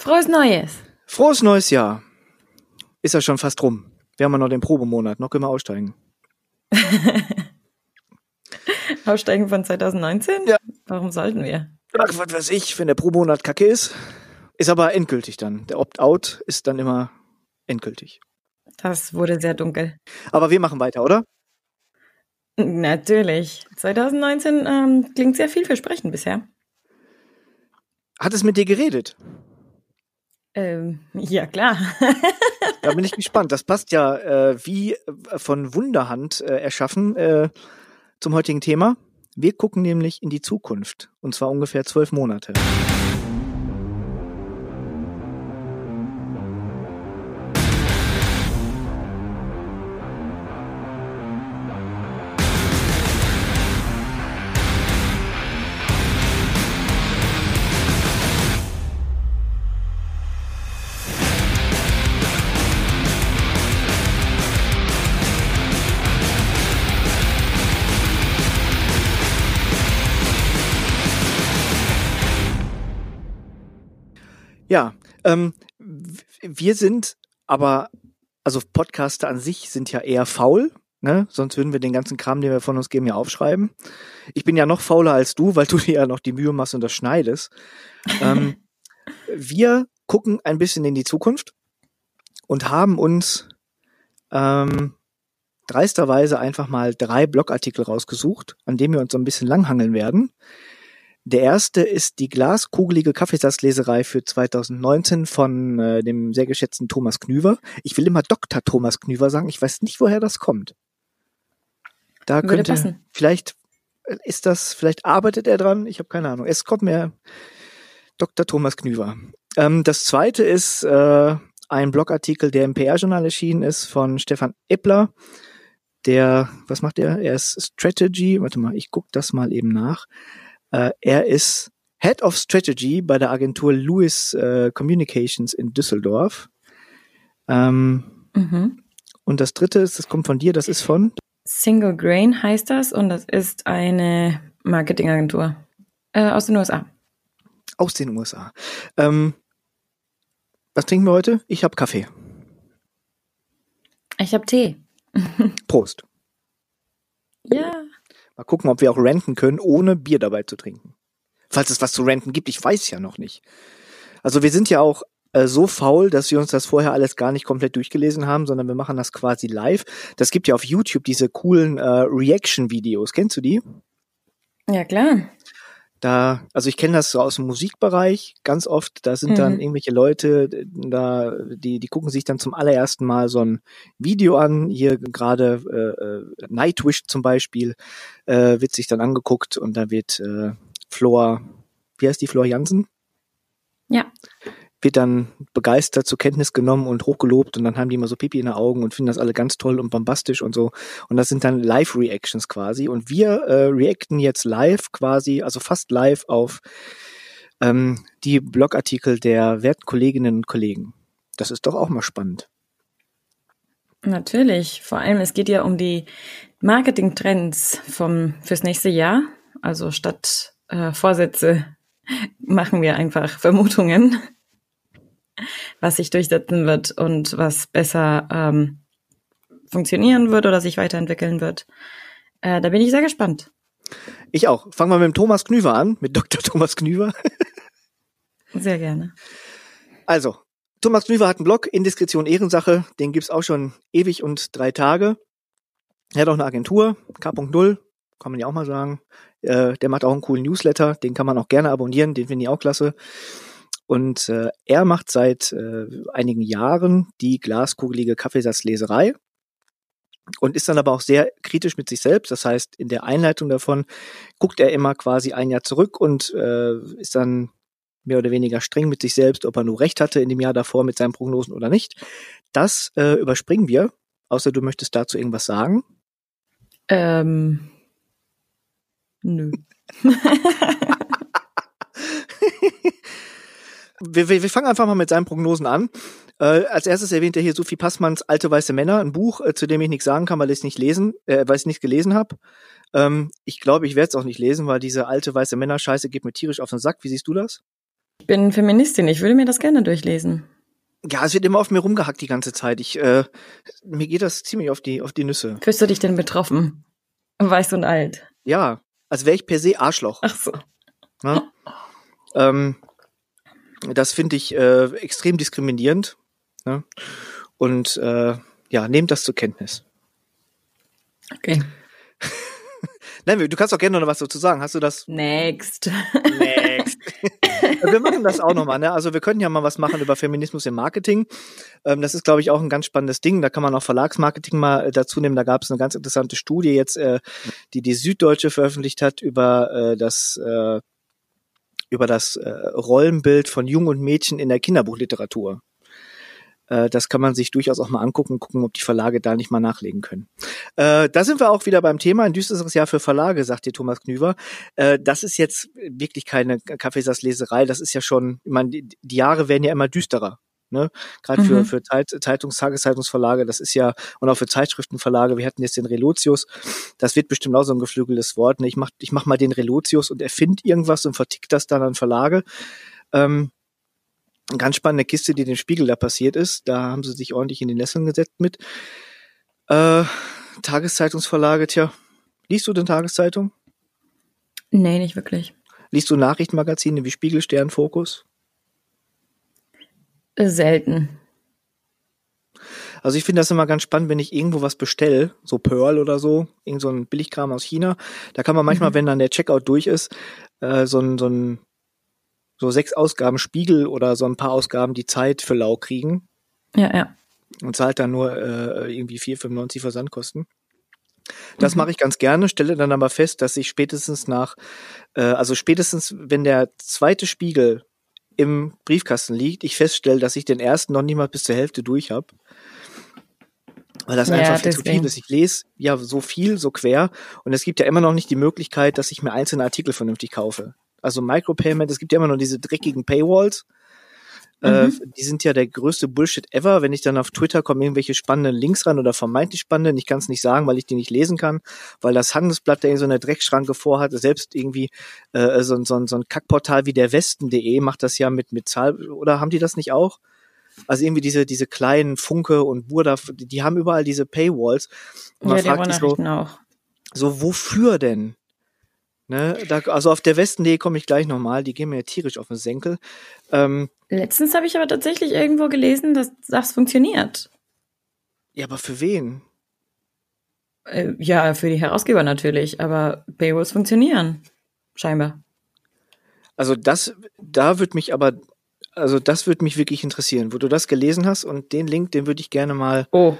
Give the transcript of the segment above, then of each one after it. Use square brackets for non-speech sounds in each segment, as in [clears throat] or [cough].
Frohes Neues. Frohes neues Jahr. Ist ja schon fast rum. Wir haben ja noch den Probemonat. Noch können wir aussteigen. [laughs] Aussteigen von 2019? Ja. Warum sollten wir? Ach, was weiß ich, wenn der Probemonat kacke ist. Ist aber endgültig dann. Der Opt-out ist dann immer endgültig. Das wurde sehr dunkel. Aber wir machen weiter, oder? Natürlich. 2019 ähm, klingt sehr vielversprechend bisher. Hat es mit dir geredet? Ähm, [laughs] ja, klar. Da bin ich gespannt. Das passt ja äh, wie äh, von Wunderhand äh, erschaffen äh, zum heutigen Thema. Wir gucken nämlich in die Zukunft. Und zwar ungefähr zwölf Monate. Ja, ähm, wir sind aber, also Podcaster an sich sind ja eher faul, ne? Sonst würden wir den ganzen Kram, den wir von uns geben, ja aufschreiben. Ich bin ja noch fauler als du, weil du dir ja noch die Mühe machst und das schneidest. ähm, [laughs] wir gucken ein bisschen in die Zukunft und haben uns ähm, dreisterweise einfach mal drei Blogartikel rausgesucht, an denen wir uns so ein bisschen langhangeln werden. Der erste ist die glaskugelige Kaffeesatzleserei für 2019 von äh, dem sehr geschätzten Thomas Knüver. Ich will immer Dr. Thomas Knüver sagen. Ich weiß nicht, woher das kommt. Da Würde könnte passen. vielleicht äh, ist das, vielleicht arbeitet er dran. Ich habe keine Ahnung. Es kommt mir Dr. Thomas Knüver. Ähm, das zweite ist äh, ein Blogartikel, der im PR-Journal erschienen ist von Stefan Eppler. Der, was macht er? Er ist Strategy. Warte mal, ich guck das mal eben nach. Äh, er ist Head of Strategy bei der Agentur Lewis äh, Communications in Düsseldorf. Ähm, Mhm. und das dritte ist, das kommt von dir, das ist von Single Grain heißt das und das ist eine Marketingagentur äh, aus den USA. aus den USA. Ähm, was trinken wir heute? Ich habe Kaffee. Ich habe Tee. [laughs] Prost. Ja. Mal gucken, ob wir auch renten können, ohne Bier dabei zu trinken. Falls es was zu renten gibt, ich weiß ja noch nicht. Also wir sind ja auch äh, so faul, dass wir uns das vorher alles gar nicht komplett durchgelesen haben, sondern wir machen das quasi live. Das gibt ja auf YouTube diese coolen äh, Reaction-Videos. Kennst du die? Ja, klar. Da, also ich kenne das so aus dem Musikbereich ganz oft. Da sind dann Mhm. irgendwelche Leute, da, die, die gucken sich dann zum allerersten Mal so ein Video an. Hier gerade äh, äh, Nightwish zum Beispiel äh, wird sich dann angeguckt und da wird äh, Flor, wie heißt die Flor Jansen? Ja. Wird dann begeistert zur Kenntnis genommen und hochgelobt und dann haben die immer so Pipi in den Augen und finden das alle ganz toll und bombastisch und so. Und das sind dann Live-Reactions quasi. Und wir äh, reacten jetzt live quasi, also fast live auf ähm, die Blogartikel der werten Kolleginnen und Kollegen. Das ist doch auch mal spannend. Natürlich. Vor allem, es geht ja um die Marketingtrends vom fürs nächste Jahr. Also statt äh, Vorsätze [laughs] machen wir einfach Vermutungen, was sich durchsetzen wird und was besser ähm, funktionieren wird oder sich weiterentwickeln wird. Äh, da bin ich sehr gespannt. Ich auch. Fangen wir mit dem Thomas Knüver an, mit Dr. Thomas Knüver. [laughs] Sehr gerne. Also, Thomas Knüver hat einen Blog, Indiskretion Ehrensache, den gibt's auch schon ewig und drei Tage. Er hat auch eine Agentur, K.0, kann man ja auch mal sagen. Äh, der macht auch einen coolen Newsletter, den kann man auch gerne abonnieren, den finde ich auch klasse. Und äh, er macht seit äh, einigen Jahren die glaskugelige Kaffeesatzleserei und ist dann aber auch sehr kritisch mit sich selbst. Das heißt, in der Einleitung davon guckt er immer quasi ein Jahr zurück und äh, ist dann mehr oder weniger streng mit sich selbst, ob er nur recht hatte in dem Jahr davor mit seinen Prognosen oder nicht. Das äh, überspringen wir, außer du möchtest dazu irgendwas sagen. Ähm, nö. [laughs] [laughs] [laughs] Wir, wir, wir fangen einfach mal mit seinen Prognosen an. Äh, als erstes erwähnt er hier Sophie Passmanns Alte weiße Männer, ein Buch, äh, zu dem ich nichts sagen kann, weil ich es nicht lesen, äh, weil ich es nicht gelesen habe. Ähm, ich glaube, ich werde es auch nicht lesen, weil diese alte weiße Männer-Scheiße geht mir tierisch auf den Sack. Wie siehst du das? Ich bin Feministin, ich würde mir das gerne durchlesen. Ja, es wird immer auf mir rumgehackt die ganze Zeit. Ich, äh, mir geht das ziemlich auf die, auf die Nüsse. Fühlst du dich denn betroffen? Weiß und alt? Ja, als wäre ich per se Arschloch. Ach so. Ne? ähm, das finde ich äh, extrem diskriminierend. Ne? Und äh, ja, nehmt das zur Kenntnis. Okay. [laughs] Nein, du kannst auch gerne noch was dazu sagen. Hast du das? Next. Next. [laughs] wir machen das auch nochmal. Ne? Also wir können ja mal was machen über Feminismus im Marketing. Ähm, das ist, glaube ich, auch ein ganz spannendes Ding. Da kann man auch Verlagsmarketing mal äh, dazu nehmen. Da gab es eine ganz interessante Studie jetzt, äh, die die Süddeutsche veröffentlicht hat über äh, das äh, über das äh, Rollenbild von Jungen und Mädchen in der Kinderbuchliteratur. Äh, das kann man sich durchaus auch mal angucken, gucken, ob die Verlage da nicht mal nachlegen können. Äh, da sind wir auch wieder beim Thema. Ein düsteres Jahr für Verlage, sagt dir Thomas Knüver. Äh, das ist jetzt wirklich keine Kaffeesatzleserei. Das ist ja schon, ich meine, die, die Jahre werden ja immer düsterer. Ne? Gerade für, mhm. für Zeitungs-, Tageszeitungsverlage, das ist ja, und auch für Zeitschriftenverlage, wir hatten jetzt den Relotius, das wird bestimmt auch so ein geflügeltes Wort. Ne? Ich mach, ich mach mal den Relotius und erfind irgendwas und vertickt das dann an Verlage. Ähm, ganz spannende Kiste, die dem Spiegel da passiert ist. Da haben sie sich ordentlich in die Nesseln gesetzt mit. Äh, Tageszeitungsverlage, tja, liest du denn Tageszeitung? Nee, nicht wirklich. Liest du Nachrichtenmagazine wie Spiegel, Stern, Fokus? Selten. Also ich finde das immer ganz spannend, wenn ich irgendwo was bestelle, so Pearl oder so, irgend so ein Billigkram aus China. Da kann man manchmal, mhm. wenn dann der Checkout durch ist, äh, so ein, so ein so sechs Ausgaben Spiegel oder so ein paar Ausgaben die Zeit für lau kriegen. Ja, ja. Und zahlt dann nur äh, irgendwie 4,95 Versandkosten. Das mhm. mache ich ganz gerne, stelle dann aber fest, dass ich spätestens nach, äh, also spätestens, wenn der zweite Spiegel im Briefkasten liegt, ich feststelle, dass ich den ersten noch nicht mal bis zur Hälfte durch habe. Weil das ja, einfach viel zu viel ist. Ich lese ja so viel, so quer und es gibt ja immer noch nicht die Möglichkeit, dass ich mir einzelne Artikel vernünftig kaufe also Micropayment, es gibt ja immer noch diese dreckigen Paywalls. Äh, mhm. Die sind ja der größte Bullshit ever. Wenn ich dann auf Twitter komme, irgendwelche spannenden Links ran oder vermeintlich spannenden, ich kann es nicht sagen, weil ich die nicht lesen kann, weil das Handelsblatt da irgendwie so eine Dreckschranke vorhat, selbst irgendwie äh, so, so, so ein Kackportal wie der Westen.de macht das ja mit, mit Zahl, oder haben die das nicht auch? Also irgendwie diese, diese kleinen Funke und Burda, die haben überall diese Paywalls. Und man ja, fragt sich so, auch. so, wofür denn? Ne, da, also auf der Westen.de komme ich gleich nochmal, die gehen mir ja tierisch auf den Senkel. Ähm, Letztens habe ich aber tatsächlich irgendwo gelesen, dass das funktioniert. Ja, aber für wen? Äh, ja, für die Herausgeber natürlich, aber Paywalls funktionieren. Scheinbar. Also das, da würde mich aber, also das würde mich wirklich interessieren, wo du das gelesen hast und den Link, den würde ich gerne mal oh.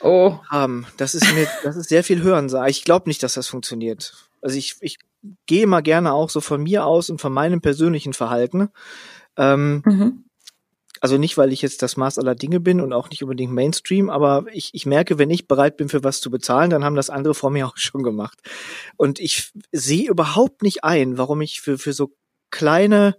Oh. haben. Das ist mir, das ist sehr viel hören. Ich glaube nicht, dass das funktioniert. Also ich, ich gehe mal gerne auch so von mir aus und von meinem persönlichen Verhalten. Ähm, mhm. Also nicht, weil ich jetzt das Maß aller Dinge bin und auch nicht unbedingt Mainstream, aber ich, ich merke, wenn ich bereit bin, für was zu bezahlen, dann haben das andere vor mir [laughs] auch schon gemacht. Und ich sehe überhaupt nicht ein, warum ich für, für so kleine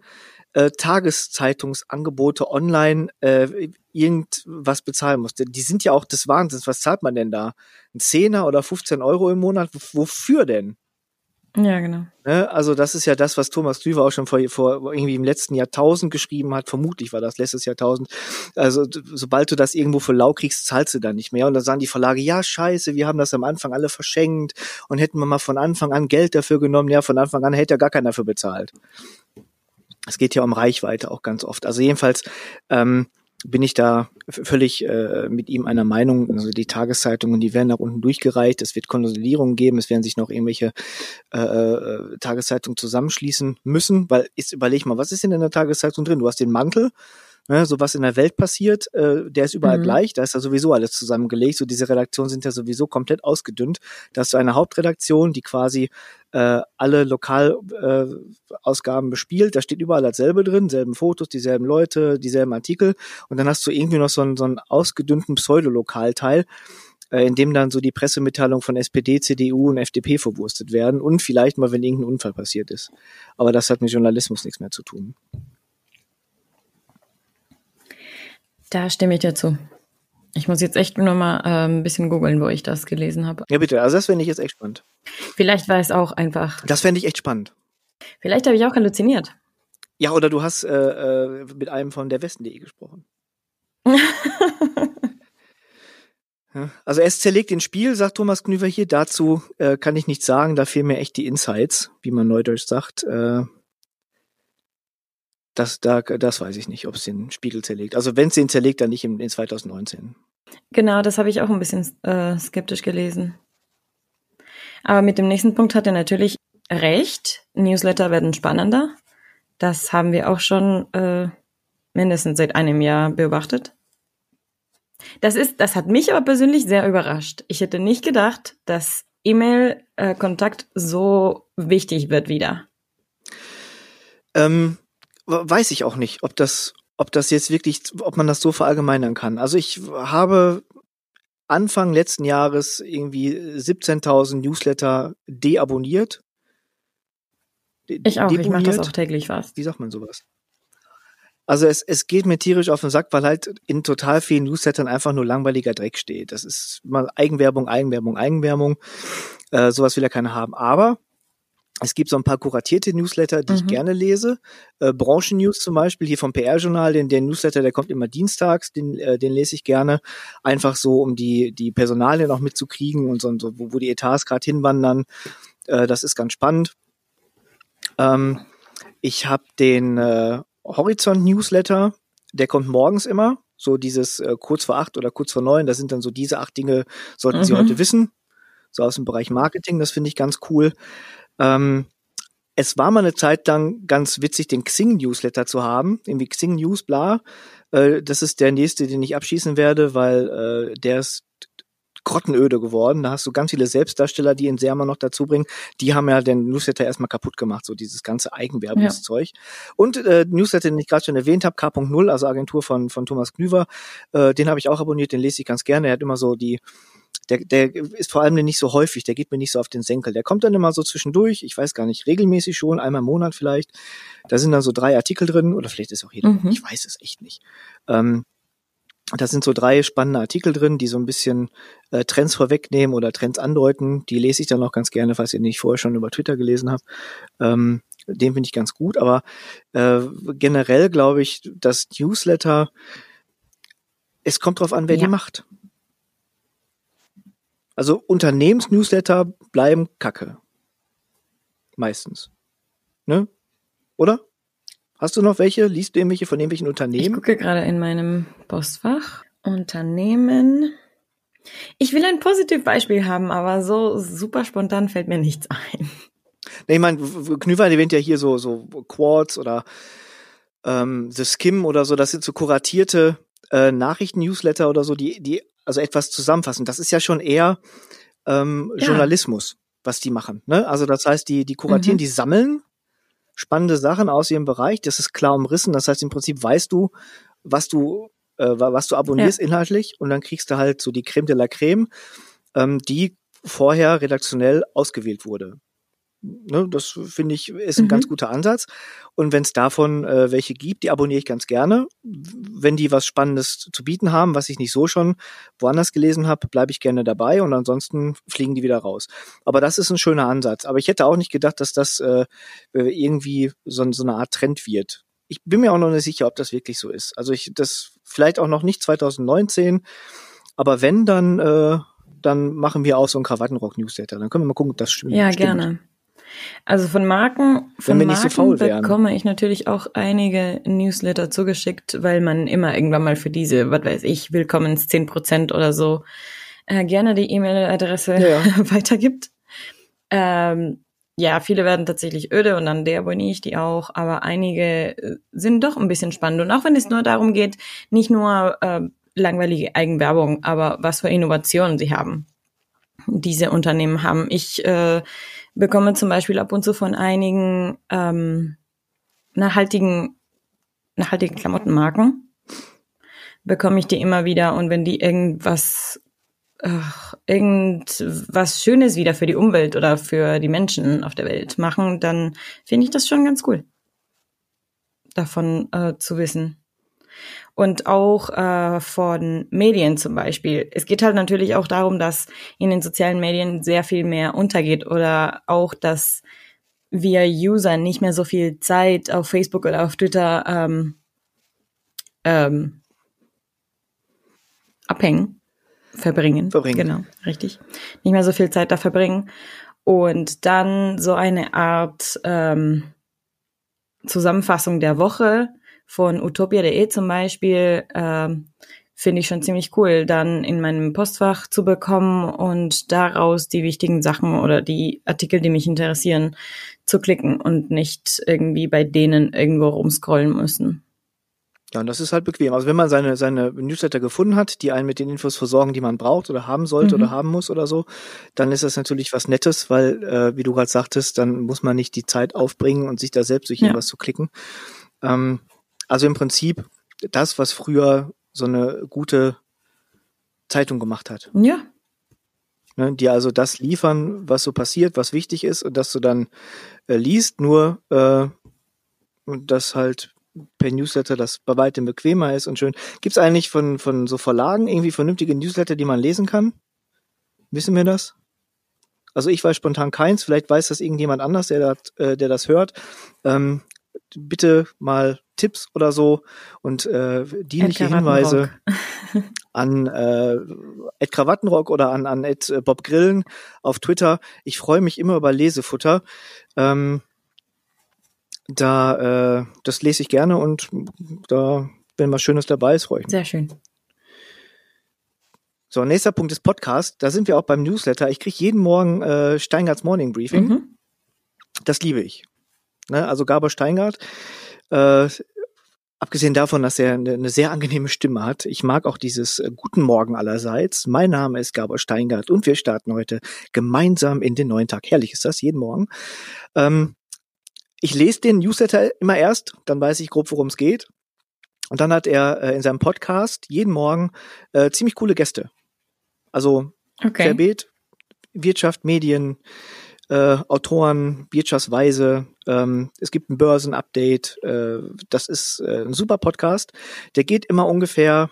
äh, Tageszeitungsangebote online äh, irgendwas bezahlen musste. Die sind ja auch des Wahnsinns. Was zahlt man denn da? Ein Zehner oder 15 Euro im Monat? Wofür denn? Ja, genau. Ne? Also das ist ja das, was Thomas Klüver auch schon vor, vor irgendwie im letzten Jahrtausend geschrieben hat. Vermutlich war das letztes Jahrtausend. Also sobald du das irgendwo für lau kriegst, zahlst du dann nicht mehr. Und dann sagen die Verlage, ja scheiße, wir haben das am Anfang alle verschenkt und hätten wir mal von Anfang an Geld dafür genommen. Ja, von Anfang an hätte ja gar keiner dafür bezahlt. Es geht ja um Reichweite auch ganz oft. Also jedenfalls ähm, bin ich da völlig äh, mit ihm einer Meinung. Also die Tageszeitungen, die werden nach unten durchgereicht. Es wird Konsolidierungen geben. Es werden sich noch irgendwelche äh, äh, Tageszeitungen zusammenschließen müssen. Weil jetzt überleg mal, was ist denn in der Tageszeitung drin? Du hast den Mantel, Ne, so was in der Welt passiert, äh, der ist überall mhm. gleich, da ist ja sowieso alles zusammengelegt. So diese Redaktionen sind ja sowieso komplett ausgedünnt. Da hast du eine Hauptredaktion, die quasi äh, alle Lokalausgaben äh, bespielt. Da steht überall dasselbe drin, selben Fotos, dieselben Leute, dieselben Artikel. Und dann hast du irgendwie noch so einen, so einen ausgedünnten Pseudolokalteil, äh, in dem dann so die Pressemitteilungen von SPD, CDU und FDP verwurstet werden und vielleicht mal, wenn irgendein Unfall passiert ist. Aber das hat mit Journalismus nichts mehr zu tun. Da stimme ich dir zu. Ich muss jetzt echt nur mal äh, ein bisschen googeln, wo ich das gelesen habe. Ja, bitte. Also das fände ich jetzt echt spannend. Vielleicht war es auch einfach. Das fände ich echt spannend. Vielleicht habe ich auch halluziniert. Ja, oder du hast äh, äh, mit einem von der Westen.de gesprochen. [laughs] Also es zerlegt den Spiel, sagt Thomas Knüver hier. Dazu äh, kann ich nichts sagen, da fehlen mir echt die Insights, wie man neudeutsch sagt. Äh, das, da, das weiß ich nicht, ob es den Spiegel zerlegt. Also wenn es den zerlegt, dann nicht in, in 2019. Genau, das habe ich auch ein bisschen äh, skeptisch gelesen. Aber mit dem nächsten Punkt hat er natürlich recht. Newsletter werden spannender. Das haben wir auch schon äh, mindestens seit einem Jahr beobachtet. Das ist, das hat mich aber persönlich sehr überrascht. Ich hätte nicht gedacht, dass E-Mail-Kontakt äh, so wichtig wird wieder. Ähm, weiß ich auch nicht, ob das, ob das jetzt wirklich, ob man das so verallgemeinern kann. Also ich habe Anfang letzten Jahres irgendwie 17.000 Newsletter deabonniert. De ich auch, ich mache das auch täglich fast. Wie sagt man sowas? Also es, es geht mir tierisch auf den Sack, weil halt in total vielen Newslettern einfach nur langweiliger Dreck steht. Das ist mal Eigenwerbung, Eigenwerbung, Eigenwerbung. Äh, sowas will ja keiner haben. Aber es gibt so ein paar kuratierte Newsletter, die mhm. ich gerne lese. Äh, Branchennews zum Beispiel, hier vom PR-Journal, den, der Newsletter, der kommt immer dienstags, den, äh, den lese ich gerne. Einfach so, um die, die Personalien auch mitzukriegen und so, und so wo, wo die Etats gerade hinwandern. Äh, das ist ganz spannend. Ähm, ich habe den äh, Horizont-Newsletter, der kommt morgens immer, so dieses äh, kurz vor acht oder kurz vor neun, da sind dann so diese acht Dinge, sollten mhm. Sie heute wissen, so aus dem Bereich Marketing, das finde ich ganz cool. Ähm, es war mal eine Zeit lang ganz witzig, den Xing-Newsletter zu haben, irgendwie Xing News, bla. Äh, das ist der nächste, den ich abschießen werde, weil äh, der ist grottenöde geworden. Da hast du ganz viele Selbstdarsteller, die in Serma noch dazu bringen. Die haben ja den Newsletter erstmal kaputt gemacht, so dieses ganze Eigenwerbungszeug. Ja. Und äh, Newsletter, den ich gerade schon erwähnt habe, K.0, also Agentur von, von Thomas Knüver, äh, den habe ich auch abonniert, den lese ich ganz gerne. Er hat immer so die der, der ist vor allem nicht so häufig, der geht mir nicht so auf den Senkel. Der kommt dann immer so zwischendurch, ich weiß gar nicht, regelmäßig schon, einmal im Monat vielleicht. Da sind dann so drei Artikel drin, oder vielleicht ist auch jeder, mhm. ich weiß es echt nicht. Ähm, da sind so drei spannende Artikel drin, die so ein bisschen äh, Trends vorwegnehmen oder Trends andeuten. Die lese ich dann auch ganz gerne, falls ihr nicht vorher schon über Twitter gelesen habt. Ähm, den finde ich ganz gut, aber äh, generell glaube ich, dass Newsletter, es kommt drauf an, wer ja. die macht. Also Unternehmensnewsletter bleiben Kacke. Meistens. Ne? Oder? Hast du noch welche? Liest du irgendwelche von irgendwelchen Unternehmen? Ich gucke gerade in meinem Postfach. Unternehmen. Ich will ein Positivbeispiel haben, aber so super spontan fällt mir nichts ein. Nee, ich meine, Knüver erwähnt ja hier so, so Quartz oder ähm, The Skim oder so. Das sind so kuratierte äh, Nachrichten-Newsletter oder so, die, die also etwas zusammenfassen. Das ist ja schon eher ähm, ja. Journalismus, was die machen. Ne? Also das heißt, die, die kuratieren, mhm. die sammeln spannende Sachen aus ihrem Bereich. Das ist klar umrissen. Das heißt, im Prinzip weißt du, was du, äh, was du abonnierst ja. inhaltlich und dann kriegst du halt so die Creme de la Creme, ähm, die vorher redaktionell ausgewählt wurde. Ne, das finde ich ist ein mhm. ganz guter Ansatz. Und wenn es davon äh, welche gibt, die abonniere ich ganz gerne. Wenn die was Spannendes zu bieten haben, was ich nicht so schon woanders gelesen habe, bleibe ich gerne dabei und ansonsten fliegen die wieder raus. Aber das ist ein schöner Ansatz. Aber ich hätte auch nicht gedacht, dass das äh, irgendwie so, so eine Art Trend wird. Ich bin mir auch noch nicht sicher, ob das wirklich so ist. Also ich das vielleicht auch noch nicht 2019, aber wenn dann äh, dann machen wir auch so einen Krawattenrock-Newsletter. Dann können wir mal gucken, ob das stimmt. Ja, gerne. Also von Marken, von Marken so bekomme ich natürlich auch einige Newsletter zugeschickt, weil man immer irgendwann mal für diese, was weiß ich, Willkommens 10% oder so äh, gerne die E-Mail-Adresse ja. [laughs] weitergibt. Ähm, ja, viele werden tatsächlich öde und dann deabonniere ich die auch, aber einige äh, sind doch ein bisschen spannend. Und auch wenn es nur darum geht, nicht nur äh, langweilige Eigenwerbung, aber was für Innovationen sie haben, diese Unternehmen haben. Ich äh, bekomme zum Beispiel ab und zu von einigen ähm, nachhaltigen, nachhaltigen Klamottenmarken, bekomme ich die immer wieder. Und wenn die irgendwas ach, irgendwas Schönes wieder für die Umwelt oder für die Menschen auf der Welt machen, dann finde ich das schon ganz cool, davon äh, zu wissen und auch äh, von Medien zum Beispiel. Es geht halt natürlich auch darum, dass in den sozialen Medien sehr viel mehr untergeht oder auch, dass wir User nicht mehr so viel Zeit auf Facebook oder auf Twitter ähm, ähm, abhängen, verbringen. Verbringen. Genau, richtig. Nicht mehr so viel Zeit da verbringen. Und dann so eine Art ähm, Zusammenfassung der Woche von utopia.de zum Beispiel ähm, finde ich schon ziemlich cool, dann in meinem Postfach zu bekommen und daraus die wichtigen Sachen oder die Artikel, die mich interessieren, zu klicken und nicht irgendwie bei denen irgendwo rumscrollen müssen. Ja, und das ist halt bequem. Also wenn man seine, seine Newsletter gefunden hat, die einen mit den Infos versorgen, die man braucht oder haben sollte Mhm. oder haben muss oder so, dann ist das natürlich was Nettes, weil, äh, wie du gerade sagtest, dann muss man nicht die Zeit aufbringen und sich da selbst durch Ja. irgendwas zu klicken. Ähm, also im Prinzip das, was früher so eine gute Zeitung gemacht hat. Ja, Ne, die also das liefern, was so passiert, was wichtig ist und dass du dann äh, liest, nur äh, und das halt per Newsletter das bei weitem bequemer ist und schön. Gibt's eigentlich von, von so Verlagen irgendwie vernünftige Newsletter, die man lesen kann? Wissen wir das? Also ich weiß spontan keins, vielleicht weiß das irgendjemand anders, der das, äh, der das hört. Ähm, bitte mal Tipps oder so und äh, dienliche Hinweise [laughs] an äh, Ed Krawattenrock oder an, an Ed äh, Bob Grillen auf Twitter. Ich freue mich immer über Lesefutter. Ähm, da, äh, das lese ich gerne und da, wenn was Schönes dabei ist, freue ich mich. Sehr schön. So, nächster Punkt ist Podcast. Da sind wir auch beim Newsletter. Ich kriege jeden Morgen äh, Steingarts Morning Briefing. Mhm. Das liebe ich. Ne? Also Gabor Steingart, äh, abgesehen davon, dass er eine, eine sehr angenehme Stimme hat. Ich mag auch dieses äh, Guten Morgen allerseits. Mein Name ist Gabor Steingart und wir starten heute gemeinsam in den neuen Tag. Herrlich ist das, jeden Morgen. Ähm, ich lese den Newsletter immer erst, dann weiß ich grob, worum es geht. Und dann hat er äh, in seinem Podcast jeden Morgen äh, ziemlich coole Gäste. Also Okay. Querbeet, Wirtschaft, Medien, äh, Autoren, Wirtschaftsweise. Ähm, es gibt ein Börsenupdate. Äh, das ist äh, ein super Podcast. Der geht immer ungefähr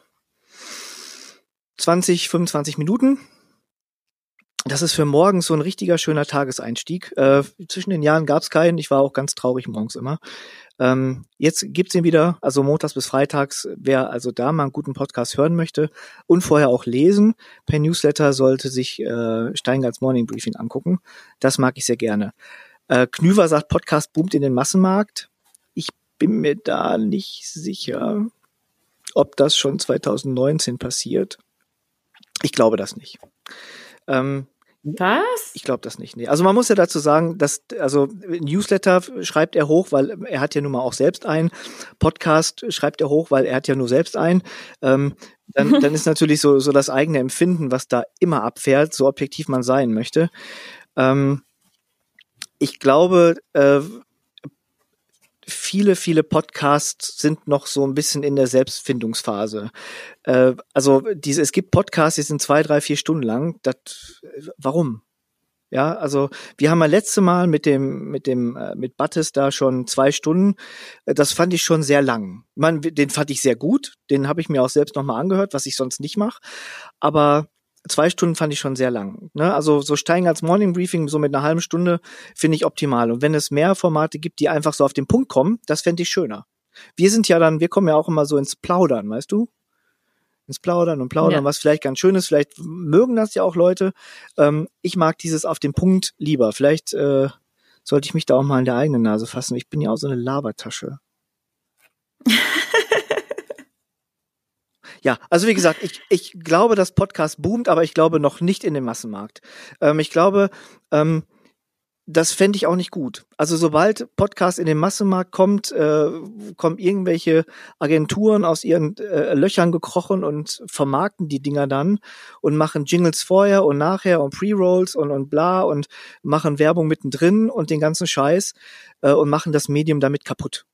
20, 25 Minuten. Das ist für morgens so ein richtiger schöner Tageseinstieg. Äh, zwischen den Jahren gab es keinen. Ich war auch ganz traurig morgens immer. Ähm, jetzt gibt's ihn wieder, also montags bis freitags. Wer also da mal einen guten Podcast hören möchte und vorher auch lesen, per Newsletter sollte sich äh, Steingarts Morning Briefing angucken. Das mag ich sehr gerne. Äh, Knüver sagt, Podcast boomt in den Massenmarkt. Ich bin mir da nicht sicher, ob das schon 2019 passiert. Ich glaube das nicht. Ähm, Was? ich glaube das nicht. Nee. Also man muss ja dazu sagen, dass also Newsletter schreibt er hoch, weil er hat ja nun mal auch selbst einen. Podcast schreibt er hoch, weil er hat ja nur selbst einen. Ähm, dann, [laughs] dann ist natürlich so so das eigene Empfinden, was da immer abfährt, so objektiv man sein möchte. Ähm, ich glaube, äh, viele, viele Podcasts sind noch so ein bisschen in der Selbstfindungsphase. Äh, also diese, es gibt Podcasts, die sind zwei, drei, vier Stunden lang. Das, warum? Ja, also wir haben ja letzte Mal mit dem mit dem äh, mit Battes da schon zwei Stunden. Äh, Das fand ich schon sehr lang. Man, den fand ich sehr gut. Den habe ich mir auch selbst nochmal angehört, was ich sonst nicht mache. Aber zwei Stunden fand ich schon sehr lang. Ne? Also so Steingarts Morning Briefing so mit einer halben Stunde finde ich optimal. Und wenn es mehr Formate gibt, die einfach so auf den Punkt kommen, das fände ich schöner. Wir sind ja dann, wir kommen ja auch immer so ins Plaudern, weißt du? Ins Plaudern und Plaudern, Ja. was vielleicht ganz schön ist. Vielleicht mögen das ja auch Leute. Ähm, ich mag dieses auf den Punkt lieber. Vielleicht äh, sollte ich mich da auch mal in der eigenen Nase fassen. Ich bin ja auch so eine Labertasche. [laughs] Ja, also wie gesagt, ich, ich glaube, dass Podcast boomt, aber ich glaube noch nicht in den Massenmarkt. Ähm, ich glaube, ähm, das fände ich auch nicht gut. Also sobald Podcast in den Massenmarkt kommt, äh, kommen irgendwelche Agenturen aus ihren äh, Löchern gekrochen und vermarkten die Dinger dann und machen Jingles vorher und nachher und Pre-Rolls und, und bla und machen Werbung mittendrin und den ganzen Scheiß äh, und machen das Medium damit kaputt.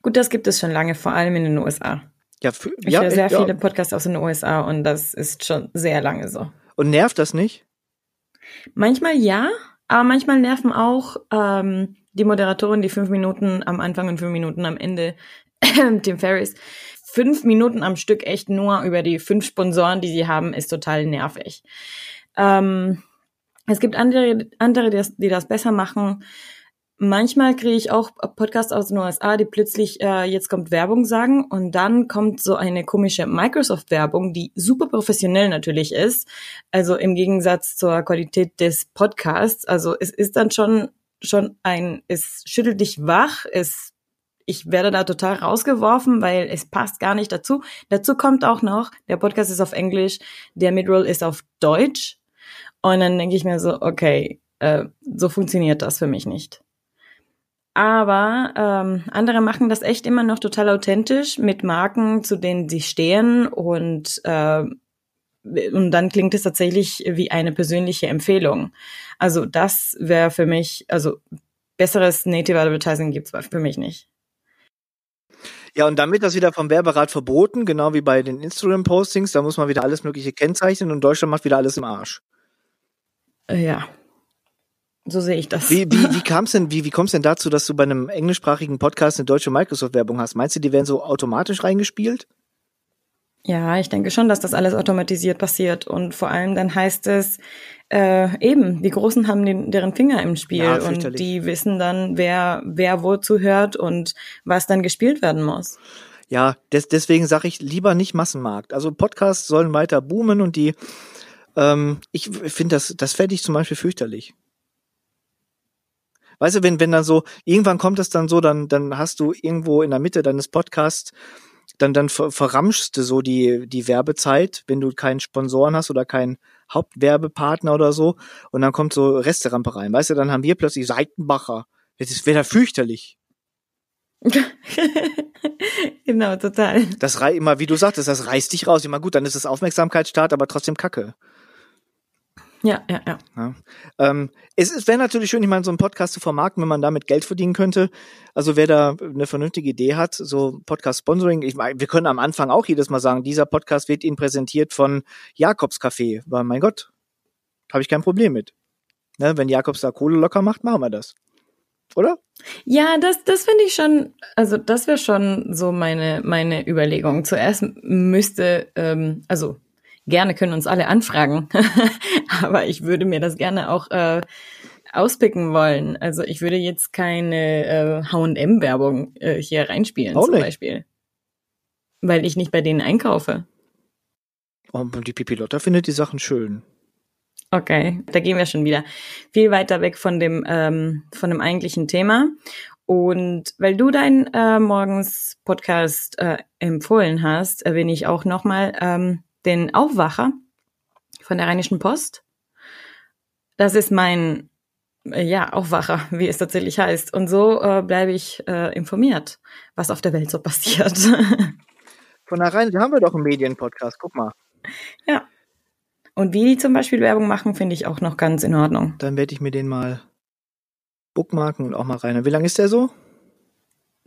Gut, das gibt es schon lange, vor allem in den USA. Ja, für, Ich ja, höre sehr ja. viele Podcasts aus den USA und das ist schon sehr lange so. Und nervt das nicht? Manchmal ja, aber manchmal nerven auch ähm, die Moderatoren, die fünf Minuten am Anfang und fünf Minuten am Ende, [laughs] Tim Ferriss, fünf Minuten am Stück echt nur über die fünf Sponsoren, die sie haben, ist total nervig. Ähm, Es gibt andere, andere, die das, die das besser machen. Manchmal kriege ich auch Podcasts aus den USA, die plötzlich äh, jetzt kommt Werbung sagen und dann kommt so eine komische Microsoft-Werbung, die super professionell natürlich ist. Also im Gegensatz zur Qualität des Podcasts. Also es ist dann schon schon ein, es schüttelt dich wach, es ich werde da total rausgeworfen, weil es passt gar nicht dazu. Dazu kommt auch noch, der Podcast ist auf Englisch, der Midroll ist auf Deutsch. Und dann denke ich mir so, okay, äh, so funktioniert das für mich nicht. Aber ähm, andere machen das echt immer noch total authentisch mit Marken, zu denen sie stehen und äh, und dann klingt es tatsächlich wie eine persönliche Empfehlung. Also das wäre für mich, also besseres Native Advertising gibt's für mich nicht. Ja, und wird das wieder vom Werberat verboten, genau wie bei den Instagram-Postings. Da muss man wieder alles Mögliche kennzeichnen und Deutschland macht wieder alles im Arsch. Äh, ja, so sehe ich das. Wie, wie, wie kam es denn, wie, wie kommst denn dazu, dass du bei einem englischsprachigen Podcast eine deutsche Microsoft-Werbung hast? Meinst du, die werden so automatisch reingespielt? Ja, ich denke schon, dass das alles automatisiert passiert. Und vor allem dann heißt es, äh, eben, die Großen haben den, deren Finger im Spiel ja, und die wissen dann, wer, wer wozu hört und was dann gespielt werden muss. Ja, des, deswegen sage ich lieber nicht Massenmarkt. Also Podcasts sollen weiter boomen und die, ähm, ich finde das, das fände ich zum Beispiel fürchterlich. Weißt du, wenn, wenn dann so, irgendwann kommt es dann so, dann, dann hast du irgendwo in der Mitte deines Podcasts, dann, dann ver verramschst du so die, die Werbezeit, wenn du keinen Sponsoren hast oder keinen Hauptwerbepartner oder so. Und dann kommt so Resterampe rein. Weißt du, dann haben wir plötzlich Seitenbacher. Das wäre fürchterlich. [laughs] genau, total. Das reißt immer, wie du sagtest, das reißt dich raus. Immer gut, dann ist es Aufmerksamkeitsstart, aber trotzdem Kacke. Ja, ja, ja. ja. Ähm, es es wäre natürlich schön, ich meine, so einen Podcast zu vermarkten, wenn man damit Geld verdienen könnte. Also wer da eine vernünftige Idee hat, so Podcast-Sponsoring, ich meine, wir können am Anfang auch jedes Mal sagen, dieser Podcast wird Ihnen präsentiert von Jakobs Café. Weil, mein Gott, habe ich kein Problem mit. Ne, wenn Jakobs da Kohle locker macht, machen wir das. Oder? Ja, das, das finde ich schon, also das wäre schon so meine, meine Überlegung. Zuerst müsste, ähm, also gerne können uns alle anfragen, [laughs] aber ich würde mir das gerne auch äh, auspicken wollen. Also ich würde jetzt keine äh, H&M-Werbung äh, hier reinspielen auch zum nicht. Beispiel, weil ich nicht bei denen einkaufe. Und die Pipilotta findet die Sachen schön. Okay, da gehen wir schon wieder viel weiter weg von dem ähm, von dem eigentlichen Thema. Und weil du deinen äh, morgens Podcast äh, empfohlen hast, erwähne ich auch nochmal ähm, den Aufwacher von der Rheinischen Post. Das ist mein äh, ja, Aufwacher, [laughs] wie es tatsächlich heißt. Und so äh, bleibe ich äh, informiert, was auf der Welt so [laughs] passiert. Von der Rhein, da haben wir doch einen Medienpodcast, guck mal. Ja. Und wie die zum Beispiel Werbung machen, finde ich auch noch ganz in Ordnung. Dann werde ich mir den mal bookmarken und auch mal rein. Wie lange ist der so?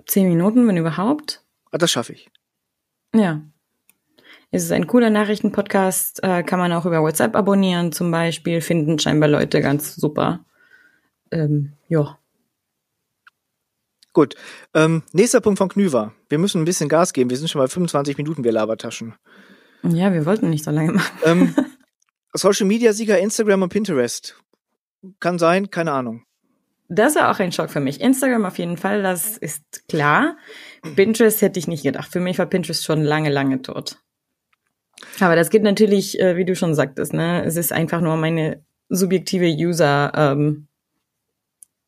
Zehn Minuten, wenn überhaupt. Ah, das schaffe ich. Ja. Es ist ein cooler Nachrichtenpodcast, äh, kann man auch über WhatsApp abonnieren zum Beispiel, finden scheinbar Leute ganz super. Ähm, ja. Gut. Ähm, nächster Punkt von Knüver. Wir müssen ein bisschen Gas geben. Wir sind schon bei 25 Minuten, wir Labertaschen. Ja, wir wollten nicht so lange machen. Ähm, [laughs] Social Media Sieger Instagram und Pinterest. Kann sein, keine Ahnung. Das war auch ein Schock für mich. Instagram auf jeden Fall, das ist klar. [clears throat] Pinterest hätte ich nicht gedacht. Für mich war Pinterest schon lange, lange tot. Aber das geht natürlich, äh, wie du schon sagtest, ne? Es ist einfach nur meine subjektive User ähm,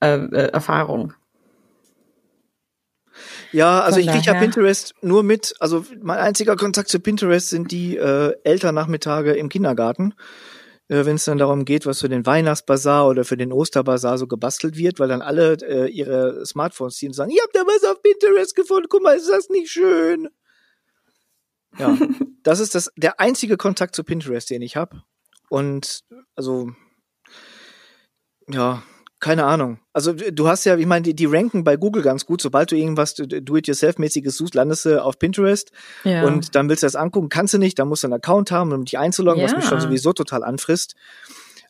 äh, äh, Erfahrung. Ja, also Von ich kriege ja Pinterest nur mit, also mein einziger Kontakt zu Pinterest sind die äh, Elternnachmittage im Kindergarten, äh, wenn es dann darum geht, was für den Weihnachtsbazar oder für den Osterbazar so gebastelt wird, weil dann alle äh, ihre Smartphones ziehen und sagen, ihr habt da was auf Pinterest gefunden, guck mal, ist das nicht schön? Ja, das ist das der einzige Kontakt zu Pinterest, den ich habe. Und also ja, keine Ahnung. Also du hast ja, ich meine, die, die ranken bei Google ganz gut. Sobald du irgendwas Do-it-yourself-mäßiges suchst, landest du auf Pinterest ja. und dann willst du das angucken, kannst du nicht, dann musst du einen Account haben, um dich einzuloggen, ja. was mich schon sowieso total anfrisst.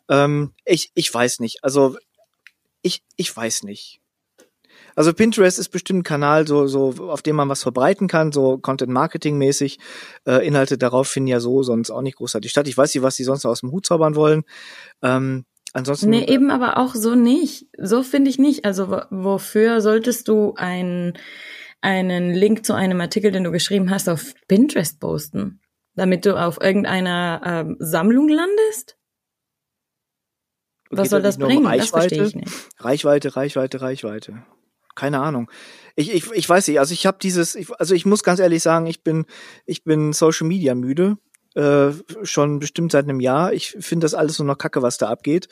Ähm, ich, ich weiß nicht. Also ich, ich weiß nicht. Also Pinterest ist bestimmt ein Kanal, so, so, auf dem man was verbreiten kann, so Content-Marketing-mäßig. Äh, Inhalte darauf finden ja so sonst auch nicht großartig statt. Ich weiß nicht, was die sonst aus dem Hut zaubern wollen. Ähm, Ansonsten. Nee, eben aber auch so nicht. So finde ich nicht. Also wofür solltest du ein, einen Link zu einem Artikel, den du geschrieben hast, auf Pinterest posten? Damit du auf irgendeiner ähm, Sammlung landest? Was soll das bringen? Um das verstehe ich nicht. Reichweite, Reichweite, Reichweite. Keine Ahnung. Ich, ich, ich weiß nicht, also ich habe dieses, ich, also ich muss ganz ehrlich sagen, ich bin, ich bin Social Media müde. Äh, schon bestimmt seit einem Jahr. Ich finde das alles nur noch Kacke, was da abgeht.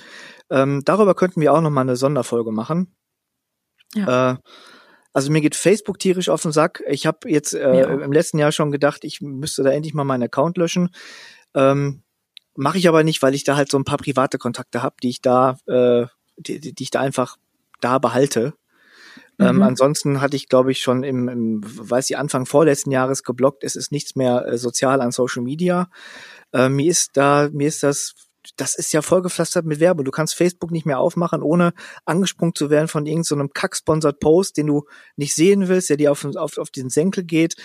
Ähm, darüber könnten wir auch noch mal eine Sonderfolge machen. Ja. Äh, also mir geht Facebook tierisch auf den Sack. Ich habe jetzt äh, ja. im letzten Jahr schon gedacht, ich müsste da endlich mal meinen Account löschen. Ähm, Mache ich aber nicht, weil ich da halt so ein paar private Kontakte habe, die ich da, äh, die, die ich da einfach da behalte. Ähm, mhm. Ähm, ansonsten hatte ich, glaube ich, schon im, im, weiß ich, Anfang vorletzten Jahres geblockt. Es ist nichts mehr äh, sozial an Social Media. Äh, mir ist da, mir ist das, das ist ja vollgepflastert mit Werbung. Du kannst Facebook nicht mehr aufmachen, ohne angesprungen zu werden von irgendeinem so kack-sponsored Post, den du nicht sehen willst, der dir auf, auf, auf den Senkel geht.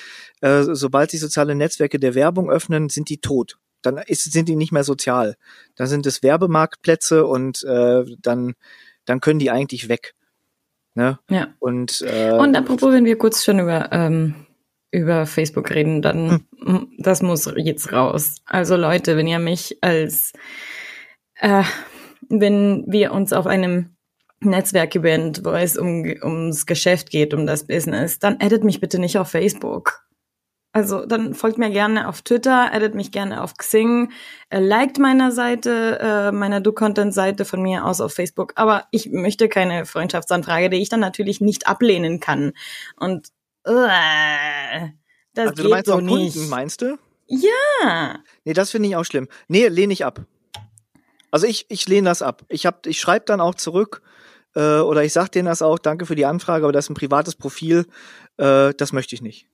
Äh, sobald sich soziale Netzwerke der Werbung öffnen, sind die tot dann ist, sind die nicht mehr sozial. Dann sind es Werbemarktplätze und äh, dann, dann können die eigentlich weg. Ne? Ja. Und, äh, und apropos, wenn wir kurz schon über, ähm, über Facebook reden, dann hm. das muss jetzt raus. Also Leute, wenn ihr mich als äh, wenn wir uns auf einem Netzwerk-Event, wo es um, ums Geschäft geht, um das Business, dann edit mich bitte nicht auf Facebook. Also dann folgt mir gerne auf Twitter, edit mich gerne auf Xing, äh, liked meiner Seite, äh, meiner Do-Content-Seite von mir aus auf Facebook. Aber ich möchte keine Freundschaftsanfrage, die ich dann natürlich nicht ablehnen kann. Und äh, das also geht du meinst so auch nicht. Kunden, meinst du? Ja. Nee, das finde ich auch schlimm. Nee, lehne ich ab. Also ich, ich lehne das ab. Ich, hab, ich schreibe dann auch zurück äh, oder ich sag denen das auch, danke für die Anfrage, aber das ist ein privates Profil, äh, das möchte ich nicht.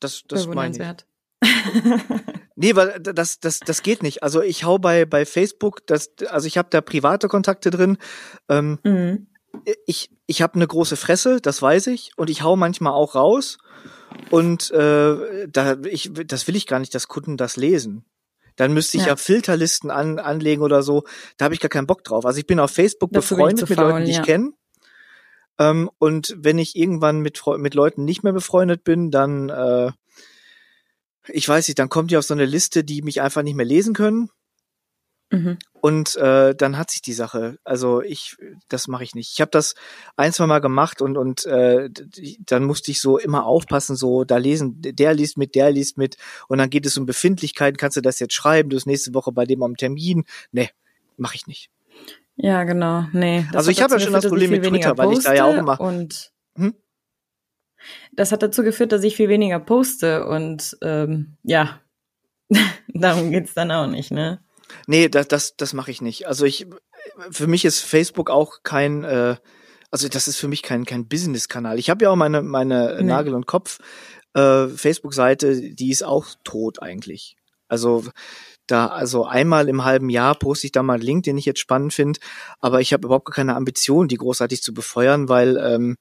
Das, das meine ich. [laughs] nee, weil das, das, das geht nicht. Also ich hau bei, bei Facebook, das, also ich habe da private Kontakte drin. Ähm, mhm. Ich, ich habe eine große Fresse, das weiß ich, und ich hau manchmal auch raus. Und äh, da, ich, das will ich gar nicht, dass Kunden das lesen. Dann müsste ich ja, ja Filterlisten an, anlegen oder so. Da habe ich gar keinen Bock drauf. Also ich bin auf Facebook das befreundet mit faul, Leuten, die ja. ich kenne. Ähm, und wenn ich irgendwann mit, mit Leuten nicht mehr befreundet bin, dann, äh, ich weiß nicht, dann kommt die auf so eine Liste, die mich einfach nicht mehr lesen können. Mhm. Und äh, dann hat sich die Sache. Also ich, das mache ich nicht. Ich habe das ein, zwei Mal gemacht und und äh, dann musste ich so immer aufpassen, so da lesen, der liest mit, der liest mit und dann geht es um Befindlichkeiten. Kannst du das jetzt schreiben? Du bist nächste Woche bei dem am Termin? Nee, mache ich nicht. Ja, genau. Nee. also ich habe ja schon das Problem mit Twitter, weil ich da ja auch immer. Und hm? das hat dazu geführt, dass ich viel weniger poste und ähm, ja, [laughs] darum geht's dann auch nicht, ne? Nee, das, das, das mache ich nicht. Also ich, für mich ist Facebook auch kein, äh, also das ist für mich kein, kein Business-Kanal. Ich habe ja auch meine, meine nee. Nagel- und Kopf äh, Facebook-Seite, die ist auch tot eigentlich. Also da, also einmal im halben Jahr poste ich da mal einen Link, den ich jetzt spannend finde, aber ich habe überhaupt keine Ambition, die großartig zu befeuern, weil, ähm,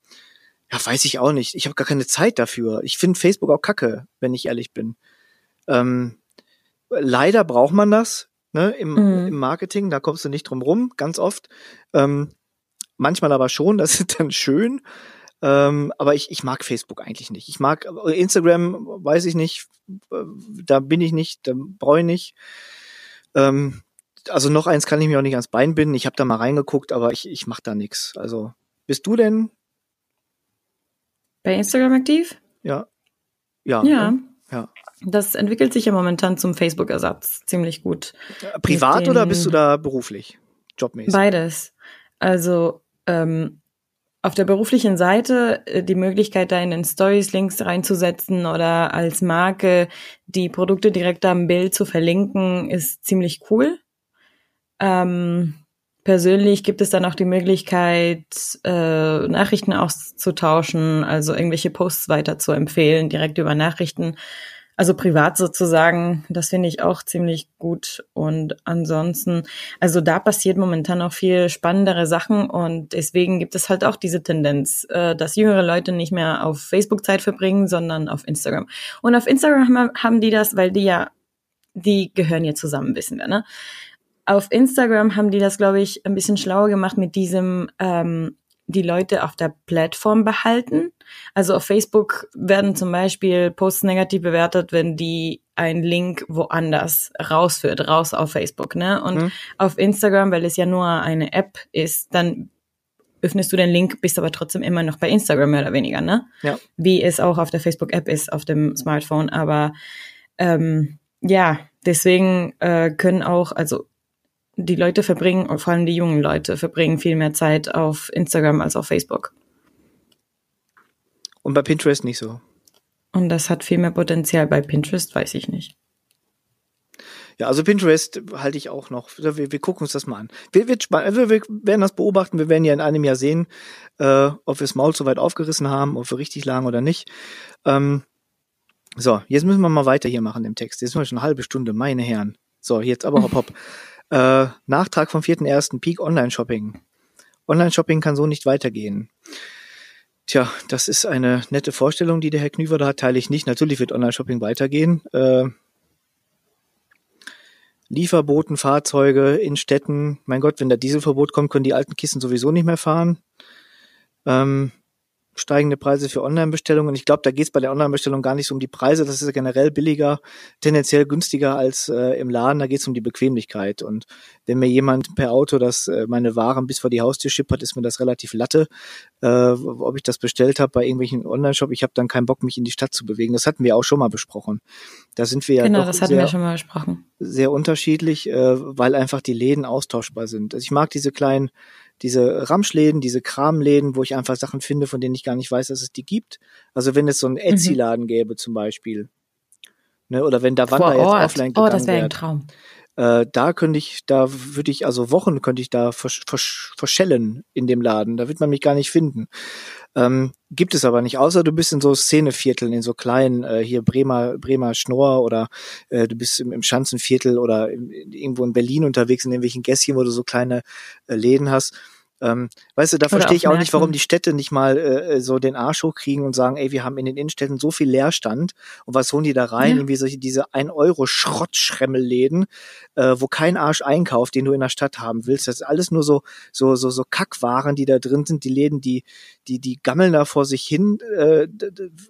ja, weiß ich auch nicht. Ich habe gar keine Zeit dafür. Ich finde Facebook auch kacke, wenn ich ehrlich bin. Ähm, leider braucht man das ne, im, mhm. im Marketing, da kommst du nicht drum rum, ganz oft. Ähm, manchmal aber schon, [laughs] das ist dann schön. Ähm, aber ich, ich mag Facebook eigentlich nicht. Ich mag Instagram, weiß ich nicht, da bin ich nicht, da brauche ich nicht. Ähm, also noch eins kann ich mir auch nicht ans Bein binden. Ich habe da mal reingeguckt, aber ich, ich mache da nichts. Also bist du denn bei Instagram aktiv? Ja. Ja. Ja. Ne? ja. Das entwickelt sich ja momentan zum Facebook-Ersatz ziemlich gut. Privat oder bist du da beruflich? Jobmäßig? Beides. Also ähm, auf der beruflichen Seite äh, die Möglichkeit, da in den Stories Links reinzusetzen oder als Marke die Produkte direkt am Bild zu verlinken, ist ziemlich cool. Ähm, persönlich gibt es dann auch die Möglichkeit, äh, Nachrichten auszutauschen, also irgendwelche Posts weiter zu empfehlen, direkt über Nachrichten also privat sozusagen, das finde ich auch ziemlich gut. Und ansonsten, also da passiert momentan auch viel spannendere Sachen und deswegen gibt es halt auch diese Tendenz, äh, dass jüngere Leute nicht mehr auf Facebook Zeit verbringen, sondern auf Instagram. Und auf Instagram haben die das, weil die ja die gehören ja zusammen, wissen wir, ne? Auf Instagram haben die das, glaube ich, ein bisschen schlauer gemacht mit diesem, ähm, die Leute auf der Plattform behalten. Also auf Facebook werden zum Beispiel Posts negativ bewertet, wenn die ein Link woanders rausführt, raus auf Facebook, ne? Und mhm. auf Instagram, weil es ja nur eine App ist, dann öffnest du den Link, bist aber trotzdem immer noch bei Instagram mehr oder weniger, ne? Ja. Wie es auch auf der Facebook-App ist, auf dem Smartphone. Aber ähm, ja, deswegen äh, können auch, also die Leute verbringen, vor allem die jungen Leute, verbringen viel mehr Zeit auf Instagram als auf Facebook. Und bei Pinterest nicht so. Und das hat viel mehr Potenzial. Bei Pinterest weiß ich nicht. Ja, also Pinterest halte ich auch noch. Wir, wir gucken uns das mal an. Wir, wir, wir, werden das beobachten. Wir werden ja in einem Jahr sehen, äh, ob wir das Maul so weit aufgerissen haben, ob wir richtig lagen oder nicht. Ähm, so, jetzt müssen wir mal weiter hier machen im Text. Jetzt sind wir schon eine halbe Stunde, meine Herren. So, jetzt aber hopp hopp. [laughs] Äh, Nachtrag vom 4.1. Peak Online-Shopping. Online-Shopping kann so nicht weitergehen. Tja, das ist eine nette Vorstellung, die der Herr Knüver da hat, teile ich nicht. Natürlich wird Online-Shopping weitergehen. Äh, Lieferboten, Fahrzeuge in Städten. Mein Gott, wenn der Dieselverbot kommt, können die alten Kissen sowieso nicht mehr fahren. Ähm, steigende Preise für Online-Bestellungen. Ich glaube, da geht es bei der Online-Bestellung gar nicht so um die Preise. Das ist generell billiger, tendenziell günstiger als äh, im Laden. Da geht es um die Bequemlichkeit. Und wenn mir jemand per Auto das äh, meine Waren bis vor die Haustür schippert, ist mir das relativ latte. Äh, ob ich das bestellt habe bei irgendwelchen Online-Shop, ich habe dann keinen Bock, mich in die Stadt zu bewegen. Das hatten wir auch schon mal besprochen. Da sind wir ja genau, das hatten sehr, wir schon mal besprochen. Sehr unterschiedlich, äh, weil einfach die Läden austauschbar sind. Also ich mag diese kleinen diese Ramschläden, diese Kramläden, wo ich einfach Sachen finde, von denen ich gar nicht weiß, dass es die gibt. Also wenn es so einen mhm. Etsy-Laden gäbe zum Beispiel, ne, oder wenn da Wander jetzt offline gegangen Oh, das wäre ein Traum. Äh, da könnte ich, da würde ich, also Wochen könnte ich da versch versch verschellen in dem Laden. Da wird man mich gar nicht finden. Ähm, gibt es aber nicht, außer du bist in so Szenevierteln, in so kleinen, äh, hier Bremer, Bremer Schnorr oder äh, du bist im, im Schanzenviertel oder im, irgendwo in Berlin unterwegs in irgendwelchen Gässchen, wo du so kleine äh, Läden hast ähm, weißt du, da verstehe ich auch nicht, warum die Städte nicht mal äh, so den Arsch hochkriegen und sagen, ey, wir haben in den Innenstädten so viel Leerstand und was holen die da rein? Ja. Irgendwie solche diese 1 Euro Schrottschremmelläden, äh, wo kein Arsch einkauft, den du in der Stadt haben willst. Das ist alles nur so so so so Kackwaren, die da drin sind. Die Läden, die die die gammeln da vor sich hin, äh,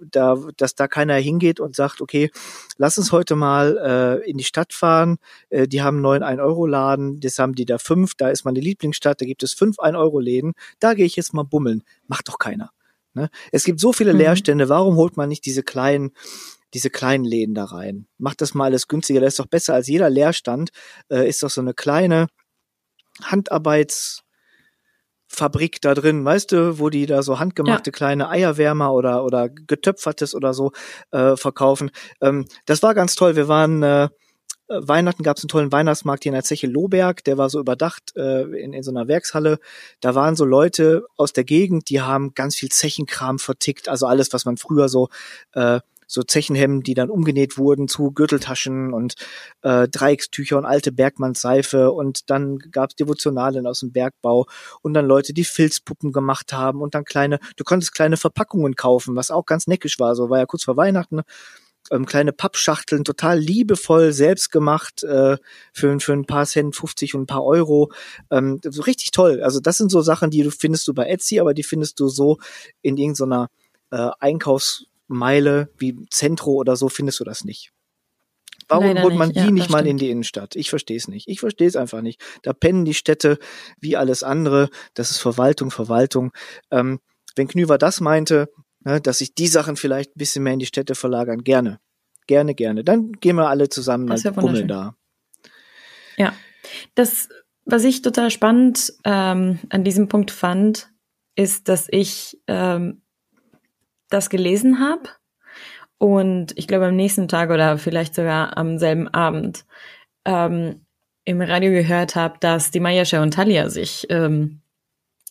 da dass da keiner hingeht und sagt, okay, lass uns heute mal äh, in die Stadt fahren. Äh, die haben einen neuen 1 Euro Laden, das haben die da fünf. Da ist meine Lieblingsstadt, da gibt es fünf 1 1-Euro-Läden, da gehe ich jetzt mal bummeln. Macht doch keiner. Ne? Es gibt so viele mhm. Leerstände, warum holt man nicht diese kleinen, diese kleinen Läden da rein? Macht das mal alles günstiger, das ist doch besser als jeder Leerstand, äh, ist doch so eine kleine Handarbeits- Fabrik da drin, weißt du, wo die da so handgemachte ja. kleine Eierwärmer oder oder getöpfertes oder so äh, verkaufen. Ähm, das war ganz toll. Wir waren äh, Weihnachten gab es einen tollen Weihnachtsmarkt hier in der Zeche Lohberg, der war so überdacht äh, in, in so einer Werkshalle. Da waren so Leute aus der Gegend, die haben ganz viel Zechenkram vertickt, also alles, was man früher so äh, so Zechenhemden, die dann umgenäht wurden zu Gürteltaschen und äh, Dreieckstücher und alte Bergmannsseife und dann gab es Devotionalen aus dem Bergbau und dann Leute, die Filzpuppen gemacht haben und dann kleine, du konntest kleine Verpackungen kaufen, was auch ganz neckisch war, so war ja kurz vor Weihnachten, ähm, kleine Pappschachteln, total liebevoll selbst gemacht äh, für, für ein paar Cent, 50 und ein paar Euro. Ähm, so richtig toll. Also das sind so Sachen, die du findest du bei Etsy, aber die findest du so in irgendeiner äh, Einkaufsmeile wie Centro oder so findest du das nicht. Warum Leider holt man nicht. die ja, nicht mal stimmt. in die Innenstadt? Ich verstehe es nicht. Ich verstehe es einfach nicht. Da pennen die Städte wie alles andere. Das ist Verwaltung, Verwaltung. Ähm, wenn Knüver das meinte, ne, dass sich die Sachen vielleicht ein bisschen mehr in die Städte verlagern. Gerne. Gerne, gerne. Dann gehen wir alle zusammen mal bummeln da. Ja. Das, was ich total spannend ähm, an diesem Punkt fand, ist, dass ich ähm, das gelesen habe und ich glaube am nächsten Tag oder vielleicht sogar am selben Abend ähm, im Radio gehört habe, dass die Mayascha und Talia sich, ähm,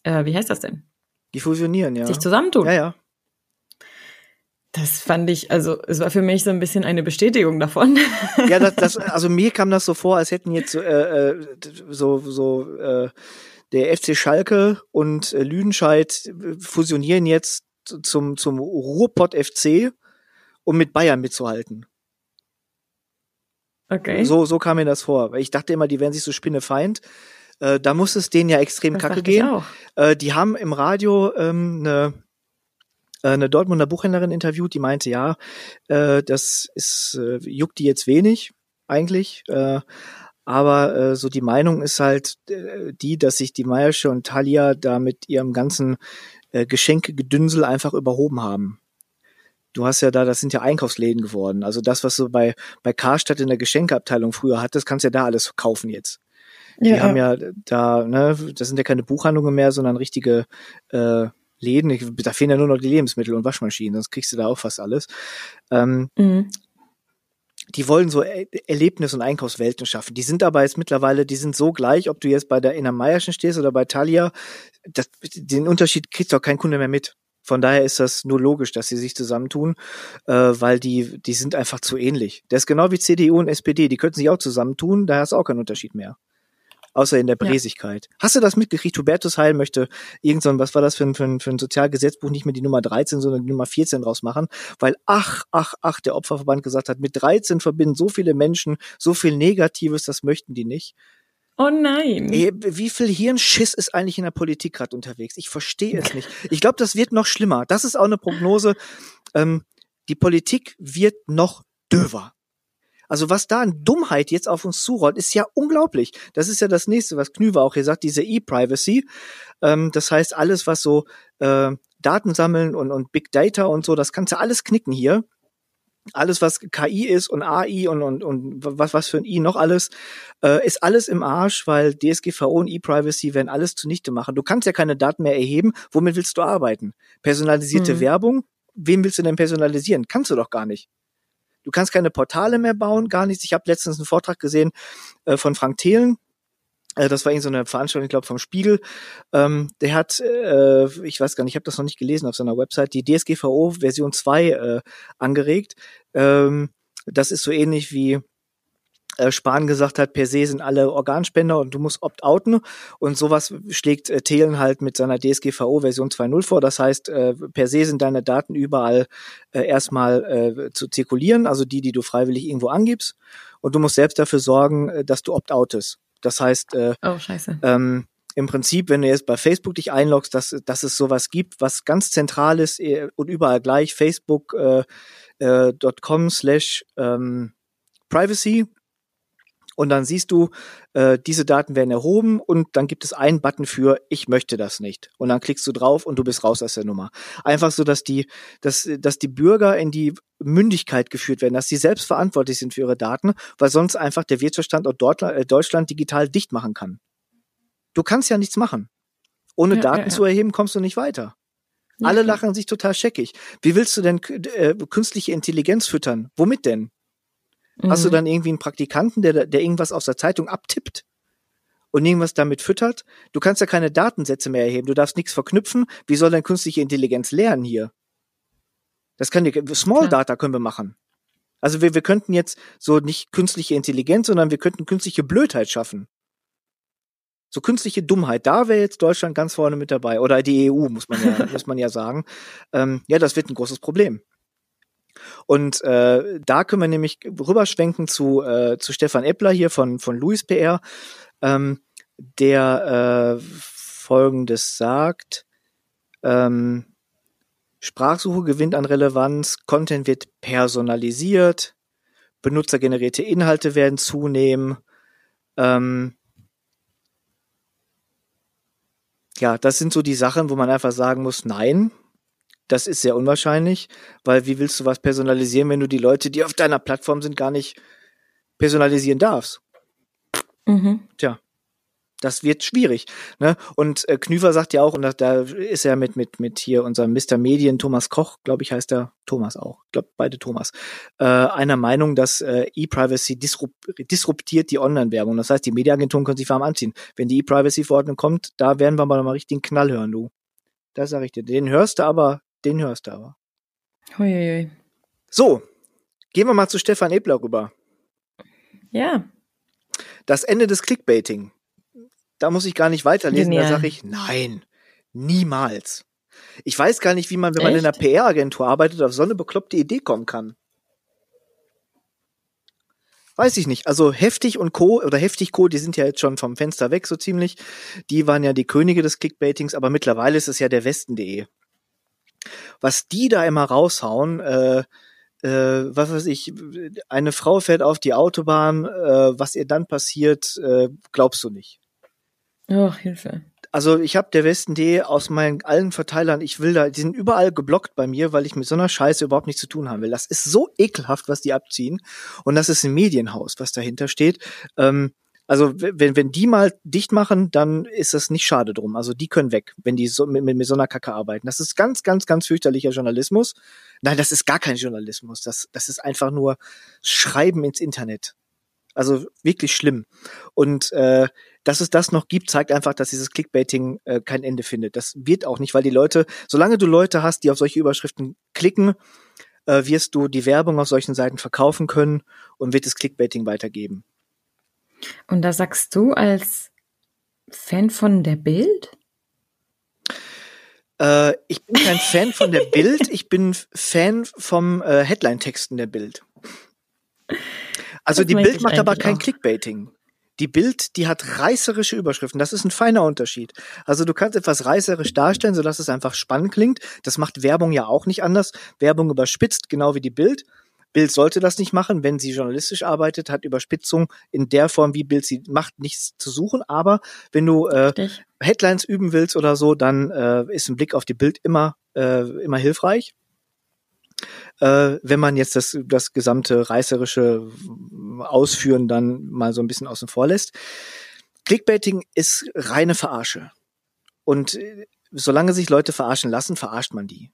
äh, wie heißt das denn? Die fusionieren, ja. Sich zusammentun. Ja, ja. Das fand ich, also es war für mich so ein bisschen eine Bestätigung davon. [laughs] Ja, das, das also mir kam das so vor, als hätten jetzt äh, äh so so äh, der FC Schalke und äh, Lüdenscheid fusionieren jetzt zum zum Ruhrpott FC, um mit Bayern mitzuhalten. Okay. So, so kam mir das vor. Weil ich dachte immer, die wären sich so spinnefeind. Äh, da muss es denen ja extrem Das kacke gehen. Äh, die haben im Radio ähm, eine äh, eine Dortmunder Buchhändlerin interviewt, die meinte, ja, äh, das ist, äh, juckt die jetzt wenig eigentlich, äh, aber äh, so die Meinung ist halt äh, die, dass sich die Meiersche und Thalia da mit ihrem ganzen äh, Geschenkegedünsel einfach überhoben haben. Du hast ja da, das sind ja Einkaufsläden geworden. Also das, was du bei, bei Karstadt in der Geschenkeabteilung früher hattest, kannst ja da alles kaufen jetzt. Die haben ja da, ne, das sind ja keine Buchhandlungen mehr, sondern richtige äh, Läden. Ich, da fehlen ja nur noch die Lebensmittel und Waschmaschinen, sonst kriegst du da auch fast alles. Ähm, Mhm. Die wollen so Er- Erlebnis- und Einkaufswelten schaffen. Die sind aber jetzt mittlerweile, die sind so gleich, ob du jetzt bei der Inner Meierschen stehst oder bei Thalia, das, den Unterschied kriegt doch kein Kunde mehr mit. Von daher ist das nur logisch, dass sie sich zusammentun, äh, weil die, die sind einfach zu ähnlich. Das ist genau wie CDU und SPD, die könnten sich auch zusammentun, da du auch keinen Unterschied mehr. Außer in der Ja. Bräsigkeit. Hast du das mitgekriegt? Hubertus Heil möchte irgend so ein, was war das für ein, für ein, für ein Sozialgesetzbuch, nicht mehr die Nummer 13, sondern die Nummer 14 draus machen, weil ach, ach, ach, der Opferverband gesagt hat, mit 13 verbinden so viele Menschen so viel Negatives, das möchten die nicht. Oh nein. Wie viel Hirnschiss ist eigentlich in der Politik gerade unterwegs? Ich verstehe es [laughs] nicht. Ich glaube, das wird noch schlimmer. Das ist auch eine Prognose. Ähm, die Politik wird noch döver. Also was da an Dummheit jetzt auf uns zurollt, ist ja unglaublich. Das ist ja das nächste, was Knüver auch hier sagt, diese E-Privacy. Ähm, das heißt, alles, was so äh, Daten sammeln und, und Big Data und so, das kannst du alles knicken hier. Alles, was KI ist und AI und, und, und was, was für ein I noch alles, äh, ist alles im Arsch, weil DSGVO und E-Privacy werden alles zunichte machen. Du kannst ja keine Daten mehr erheben. Womit willst du arbeiten? Personalisierte Mhm. Werbung? Wem willst du denn personalisieren? Kannst du doch gar nicht. Du kannst keine Portale mehr bauen, gar nichts. Ich habe letztens einen Vortrag gesehen äh, von Frank Thelen. Äh, das war irgend so eine Veranstaltung, ich glaube, vom Spiegel. Ähm, der hat, äh, ich weiß gar nicht, ich habe das noch nicht gelesen auf seiner Website, die DSGVO Version 2 äh, angeregt. Ähm, das ist so ähnlich wie Spahn gesagt hat, per se sind alle Organspender und du musst opt-outen. Und sowas schlägt äh, Thelen halt mit seiner DSGVO Version 2.0 vor. Das heißt, äh, per se sind deine Daten überall äh, erstmal äh, zu zirkulieren, also die, die du freiwillig irgendwo angibst. Und du musst selbst dafür sorgen, äh, dass du opt-outest. Das heißt, äh, Oh, scheiße. ähm, im Prinzip, wenn du jetzt bei Facebook dich einloggst, dass, dass es sowas gibt, was ganz zentral ist äh, und überall gleich, facebook äh, äh, .com slash ähm, privacy und dann siehst du, äh, diese Daten werden erhoben und dann gibt es einen Button für ich möchte das nicht und dann klickst du drauf und du bist raus aus der Nummer. Einfach so, dass die, dass, dass die Bürger in die Mündigkeit geführt werden, dass sie selbst verantwortlich sind für ihre Daten, weil sonst einfach der Wirtschaftsstandort Deutschland, äh, Deutschland digital dicht machen kann. Du kannst ja nichts machen. Ohne Ja, Daten ja, ja. zu erheben, kommst du nicht weiter. Alle lachen sich total scheckig. Wie willst du denn äh, künstliche Intelligenz füttern? Womit denn? Hast du Mhm. dann irgendwie einen Praktikanten, der, der irgendwas aus der Zeitung abtippt und irgendwas damit füttert? Du kannst ja keine Datensätze mehr erheben, du darfst nichts verknüpfen. Wie soll denn künstliche Intelligenz lernen hier? Das kann die, Small. Data können wir machen. Also wir, wir könnten jetzt so nicht künstliche Intelligenz, sondern wir könnten künstliche Blödheit schaffen. So künstliche Dummheit, da wäre jetzt Deutschland ganz vorne mit dabei. Oder die EU, muss man ja, [laughs] muss man ja sagen. Ähm, ja, das wird ein großes Problem. Und äh, da können wir nämlich rüberschwenken zu, äh, zu Stefan Eppler hier von, von Louis PR, ähm, der äh, folgendes sagt. Ähm, Sprachsuche gewinnt an Relevanz, Content wird personalisiert, benutzergenerierte Inhalte werden zunehmen. Ähm, ja, das sind so die Sachen, wo man einfach sagen muss, nein, das ist sehr unwahrscheinlich, weil wie willst du was personalisieren, wenn du die Leute, die auf deiner Plattform sind, gar nicht personalisieren darfst? Mhm. Tja, das wird schwierig. Ne? Und äh, Knüver sagt ja auch, und da, da ist er mit, mit, mit hier unserem Mr. Medien, Thomas Koch, glaube ich, heißt er, Thomas auch, ich glaube beide Thomas, äh, einer Meinung, dass äh, E-Privacy disrup disruptiert die Online-Werbung. Das heißt, die Mediaagenturen können sich warm anziehen. Wenn die E-Privacy-Verordnung kommt, da werden wir mal noch mal richtig einen Knall hören, du. Das sage ich dir. Den hörst du aber, den hörst du aber. Huiuiui. So, gehen wir mal zu Stefan Ebler rüber. Ja. Das Ende des Clickbaiting. Da muss ich gar nicht weiterlesen, da Genial. sage ich, nein, niemals. Ich weiß gar nicht, wie man, wenn man in einer Echt? PR-Agentur arbeitet, auf so eine bekloppte Idee kommen kann. weiß ich nicht. Also Heftig und Co. oder Heftig Co., die sind ja jetzt schon vom Fenster weg so ziemlich. Die waren ja die Könige des Clickbaitings, aber mittlerweile ist es ja der Westen.de. Was die da immer raushauen, äh, äh, was weiß ich, eine Frau fährt auf die Autobahn, äh, was ihr dann passiert, äh, glaubst du nicht. Oh, Hilfe. Also ich habe der Westen.de aus meinen allen Verteilern, ich will da, die sind überall geblockt bei mir, weil ich mit so einer Scheiße überhaupt nichts zu tun haben will. Das ist so ekelhaft, was die abziehen. Und das ist ein Medienhaus, was dahinter steht. Ähm, also wenn, wenn die mal dicht machen, dann ist das nicht schade drum. Also die können weg, wenn die so mit, mit, mit so einer Kacke arbeiten. Das ist ganz, ganz, ganz fürchterlicher Journalismus. Nein, das ist gar kein Journalismus. Das, das ist einfach nur Schreiben ins Internet. Also wirklich schlimm. Und äh, dass es das noch gibt, zeigt einfach, dass dieses Clickbaiting äh, kein Ende findet. Das wird auch nicht, weil die Leute, solange du Leute hast, die auf solche Überschriften klicken, äh, wirst du die Werbung auf solchen Seiten verkaufen können und wird es Clickbaiting weitergeben. Und da sagst du als Fan von der Bild? Äh, ich bin kein Fan von der Bild, [laughs] ich bin Fan vom äh, Headline-Texten der Bild. Also das die Bild macht aber kein auch. Clickbaiting. Die Bild, die hat reißerische Überschriften. Das ist ein feiner Unterschied. Also du kannst etwas reißerisch darstellen, sodass es einfach spannend klingt. Das macht Werbung ja auch nicht anders. Werbung überspitzt, genau wie die Bild. Bild sollte das nicht machen, wenn sie journalistisch arbeitet, hat Überspitzung in der Form, wie Bild sie macht, nichts zu suchen. Aber wenn du äh, Headlines üben willst oder so, dann äh, ist ein Blick auf die Bild immer äh, immer hilfreich äh, wenn man jetzt das, das gesamte reißerische Ausführen dann mal so ein bisschen außen vor lässt. Clickbaiting ist reine Verarsche. Und äh, solange sich Leute verarschen lassen, verarscht man die.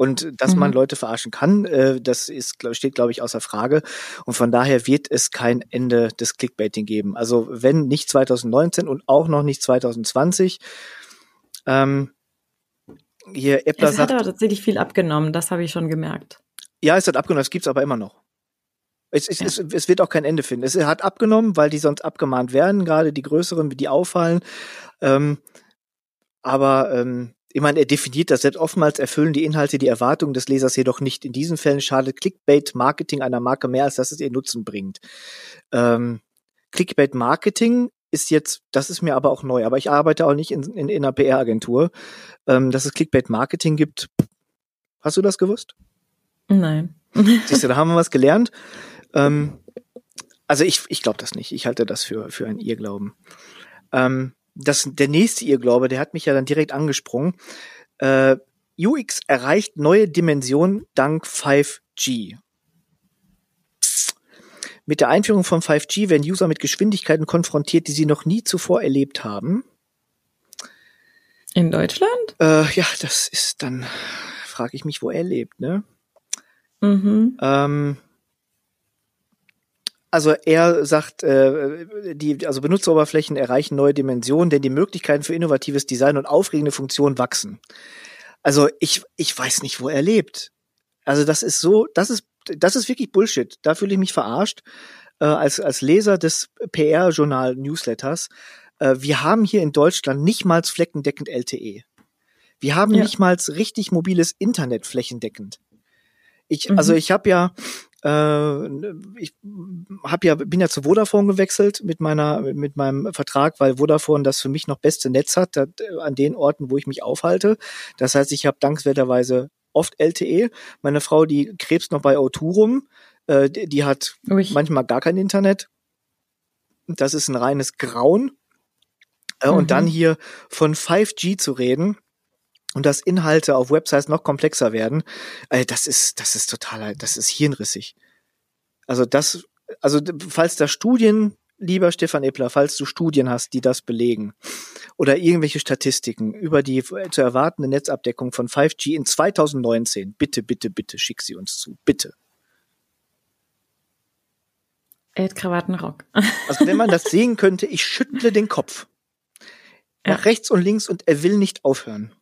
Und dass mhm. man Leute verarschen kann, äh, das ist, steht, glaube ich, außer Frage. Und von daher wird es kein Ende des Clickbaiting geben. Also wenn nicht 2019 und auch noch nicht 2020. Ähm, hier Äppler es sagt, hat aber tatsächlich viel abgenommen, das habe ich schon gemerkt. Ja, es hat abgenommen, es gibt's aber immer noch. Es, es, ja. es, es wird auch kein Ende finden. Es hat abgenommen, weil die sonst abgemahnt werden, gerade die größeren, die auffallen. Ähm, aber ähm, ich meine, er definiert das selbst oftmals erfüllen die Inhalte die Erwartungen des Lesers jedoch nicht. In diesen Fällen schadet Clickbait-Marketing einer Marke mehr, als dass es ihr Nutzen bringt. Ähm, Clickbait-Marketing ist jetzt, das ist mir aber auch neu, aber ich arbeite auch nicht in, in, in einer PR-Agentur, ähm, dass es Clickbait-Marketing gibt. Hast du das gewusst? Nein. [laughs] Siehst du, da haben wir was gelernt. Ähm, also ich, ich glaube das nicht. Ich halte das für, für einen Irrglauben. Ähm, das, der nächste Irrglaube, der hat mich ja dann direkt angesprungen. Äh, UX erreicht neue Dimensionen dank 5G. Mit der Einführung von 5G werden User mit Geschwindigkeiten konfrontiert, die sie noch nie zuvor erlebt haben. In Deutschland? Äh, ja, das ist dann, frage ich mich, wo er lebt, ne? Mhm. Ähm, also er sagt, äh, die also Benutzeroberflächen erreichen neue Dimensionen, denn die Möglichkeiten für innovatives Design und aufregende Funktionen wachsen. Also ich ich weiß nicht, wo er lebt. Also das ist so, das ist das ist wirklich Bullshit. Da fühle ich mich verarscht äh, als, als Leser des PR-Journal-Newsletters. Äh, wir haben hier in Deutschland nicht mal fleckendeckend LTE. Wir haben ja. nicht mal richtig mobiles Internet flächendeckend. Ich, mhm. also ich habe ja, äh, ich habe ja, bin ja zu Vodafone gewechselt mit meiner, mit meinem Vertrag, weil Vodafone das für mich noch beste Netz hat, dat, an den Orten, wo ich mich aufhalte. Das heißt, ich habe dankenswerterweise oft LTE. Meine Frau, die krebst noch bei O2 rum, äh, die, die, hat Ui. manchmal gar kein Internet. Das ist ein reines Grauen. Äh, mhm. Und dann hier von 5G zu reden und dass Inhalte auf Websites noch komplexer werden, äh, das ist, das ist total, das ist hirnrissig. Also das, also falls da Studien lieber Stefan Eppler, falls du Studien hast, die das belegen oder irgendwelche Statistiken über die zu erwartende Netzabdeckung von 5G in 2019, bitte, bitte, bitte schick sie uns zu. Bitte. Ed Krawattenrock. Also wenn man das [laughs] sehen könnte, ich schüttle den Kopf. Nach ja. rechts und links und er will nicht aufhören.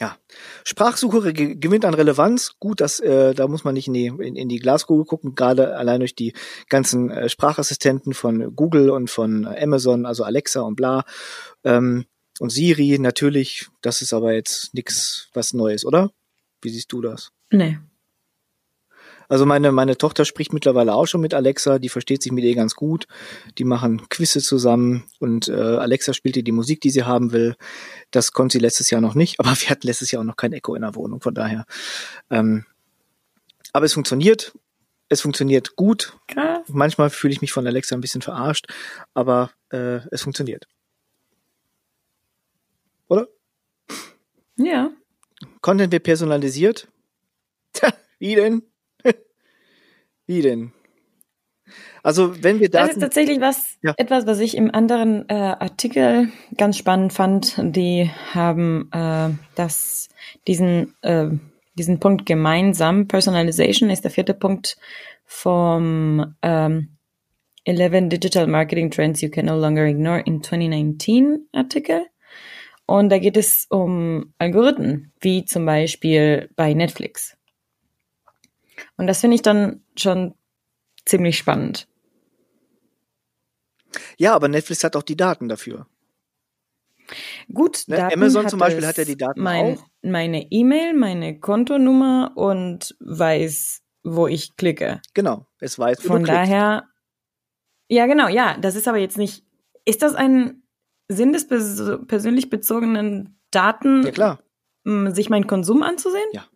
Ja, Sprachsuche gewinnt an Relevanz. Gut, dass äh, da muss man nicht in die, in, in die Glaskugel gucken, gerade allein durch die ganzen äh, Sprachassistenten von Google und von Amazon, also Alexa und bla. Ähm, und Siri natürlich, das ist aber jetzt nichts was Neues, oder? Wie siehst du das? Nee. Also meine, meine Tochter spricht mittlerweile auch schon mit Alexa, die versteht sich mit ihr ganz gut. Die machen Quizze zusammen und äh, Alexa spielt ihr die Musik, die sie haben will. Das konnte sie letztes Jahr noch nicht, [laughs] aber wir hatten letztes Jahr auch noch kein Echo in der Wohnung, von daher. Ähm, aber es funktioniert. Es funktioniert gut. Krass. Manchmal fühle ich mich von Alexa ein bisschen verarscht, aber äh, es funktioniert. Oder? Ja. Content wird personalisiert. Tja, [laughs] wie denn? Wie denn? Also wenn wir Das Daten, ist tatsächlich was, Ja. etwas, was ich im anderen äh, Artikel ganz spannend fand. Die haben äh, das, diesen, äh, diesen Punkt gemeinsam. Personalization ist der vierte Punkt vom ähm, 11 Digital Marketing Trends You Can No Longer Ignore in 2019 Artikel. Und da geht es um Algorithmen, wie zum Beispiel bei Netflix. Und das finde ich dann schon ziemlich spannend. ja, aber Netflix hat auch die Daten dafür. Gut, Ne, Daten Amazon zum Beispiel hat ja die Daten mein, auch. Meine E-Mail, meine Kontonummer und weiß, wo ich klicke. Genau, es weiß, wo Von daher, ja genau, ja, das ist aber jetzt nicht, ist das ein Sinn des pers persönlich bezogenen Daten, Ja klar. sich meinen Konsum anzusehen? Ja.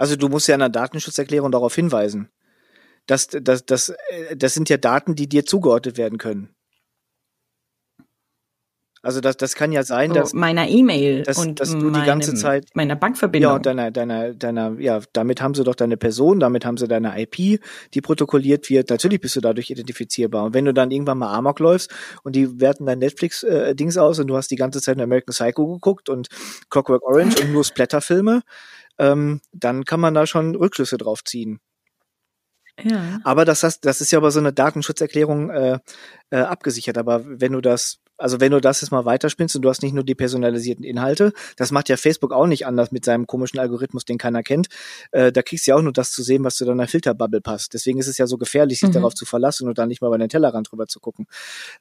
Also du musst ja in der Datenschutzerklärung darauf hinweisen. dass das, das, äh, das sind ja Daten, die dir zugeordnet werden können. Also das, das kann ja sein, dass so, meiner E-Mail dass- und dass du die ganze meinem- Zeit- meiner Ja, Bankverbindung. und deiner, deiner, deiner, ja, damit haben sie doch deine Person, damit haben sie deine IP, die protokolliert wird. Natürlich bist du dadurch identifizierbar. Und wenn du dann irgendwann mal Amok läufst und die werten dein Netflix-Dings aus und du hast die ganze Zeit American Psycho geguckt und Clockwork Orange und nur Splatterfilme, ähm, dann kann man da schon Rückschlüsse drauf ziehen. ja. Aber das, hast, das ist ja aber so eine Datenschutzerklärung äh, äh, abgesichert. Aber wenn du das, also wenn du das jetzt mal weiterspinnst und du hast nicht nur die personalisierten Inhalte, das macht ja Facebook auch nicht anders mit seinem komischen Algorithmus, den keiner kennt. Äh, da kriegst du ja auch nur das zu sehen, was zu deiner Filterbubble passt. Deswegen ist es ja so gefährlich, sich Mhm. darauf zu verlassen und dann nicht mal bei den Tellerrand drüber zu gucken.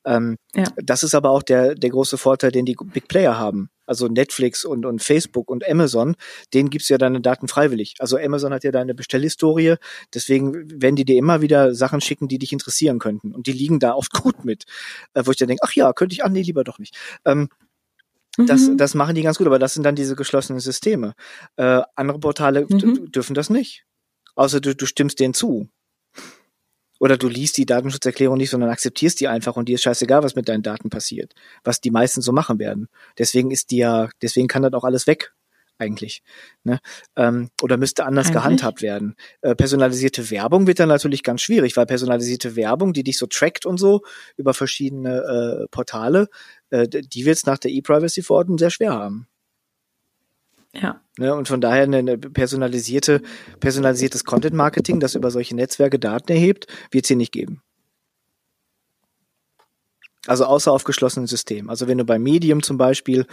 Ähm, Ja. Das ist aber auch der, der große Vorteil, den die Big Player haben. Also Netflix und, und Facebook und Amazon, denen gibst du ja deine Daten freiwillig. Also Amazon hat ja deine Bestellhistorie, deswegen werden die dir immer wieder Sachen schicken, die dich interessieren könnten. Und die liegen da oft [laughs] gut mit. Äh, wo ich dann denke, ach ja, könnte ich, ah nee, lieber doch nicht. Ähm, das, Mhm. das machen die ganz gut, aber das sind dann diese geschlossenen Systeme. Äh, andere Portale Mhm. dürfen das nicht. Außer du, du stimmst denen zu. Oder du liest die Datenschutzerklärung nicht, sondern akzeptierst die einfach und dir ist scheißegal, was mit deinen Daten passiert. Was die meisten so machen werden. Deswegen ist die ja, deswegen kann das auch alles weg, eigentlich. Ne? Ähm, oder müsste anders Eigentlich? gehandhabt werden. Äh, personalisierte Werbung wird dann natürlich ganz schwierig, weil personalisierte Werbung, die dich so trackt und so über verschiedene äh, Portale, äh, die wird es nach der E-Privacy-Verordnung sehr schwer haben. Ja. Ne, und von daher eine, personalisierte, personalisiertes Content Marketing, das über solche Netzwerke Daten erhebt, wird es hier nicht geben. Also außer auf geschlossenen Systemen. Also wenn du bei Medium zum Beispiel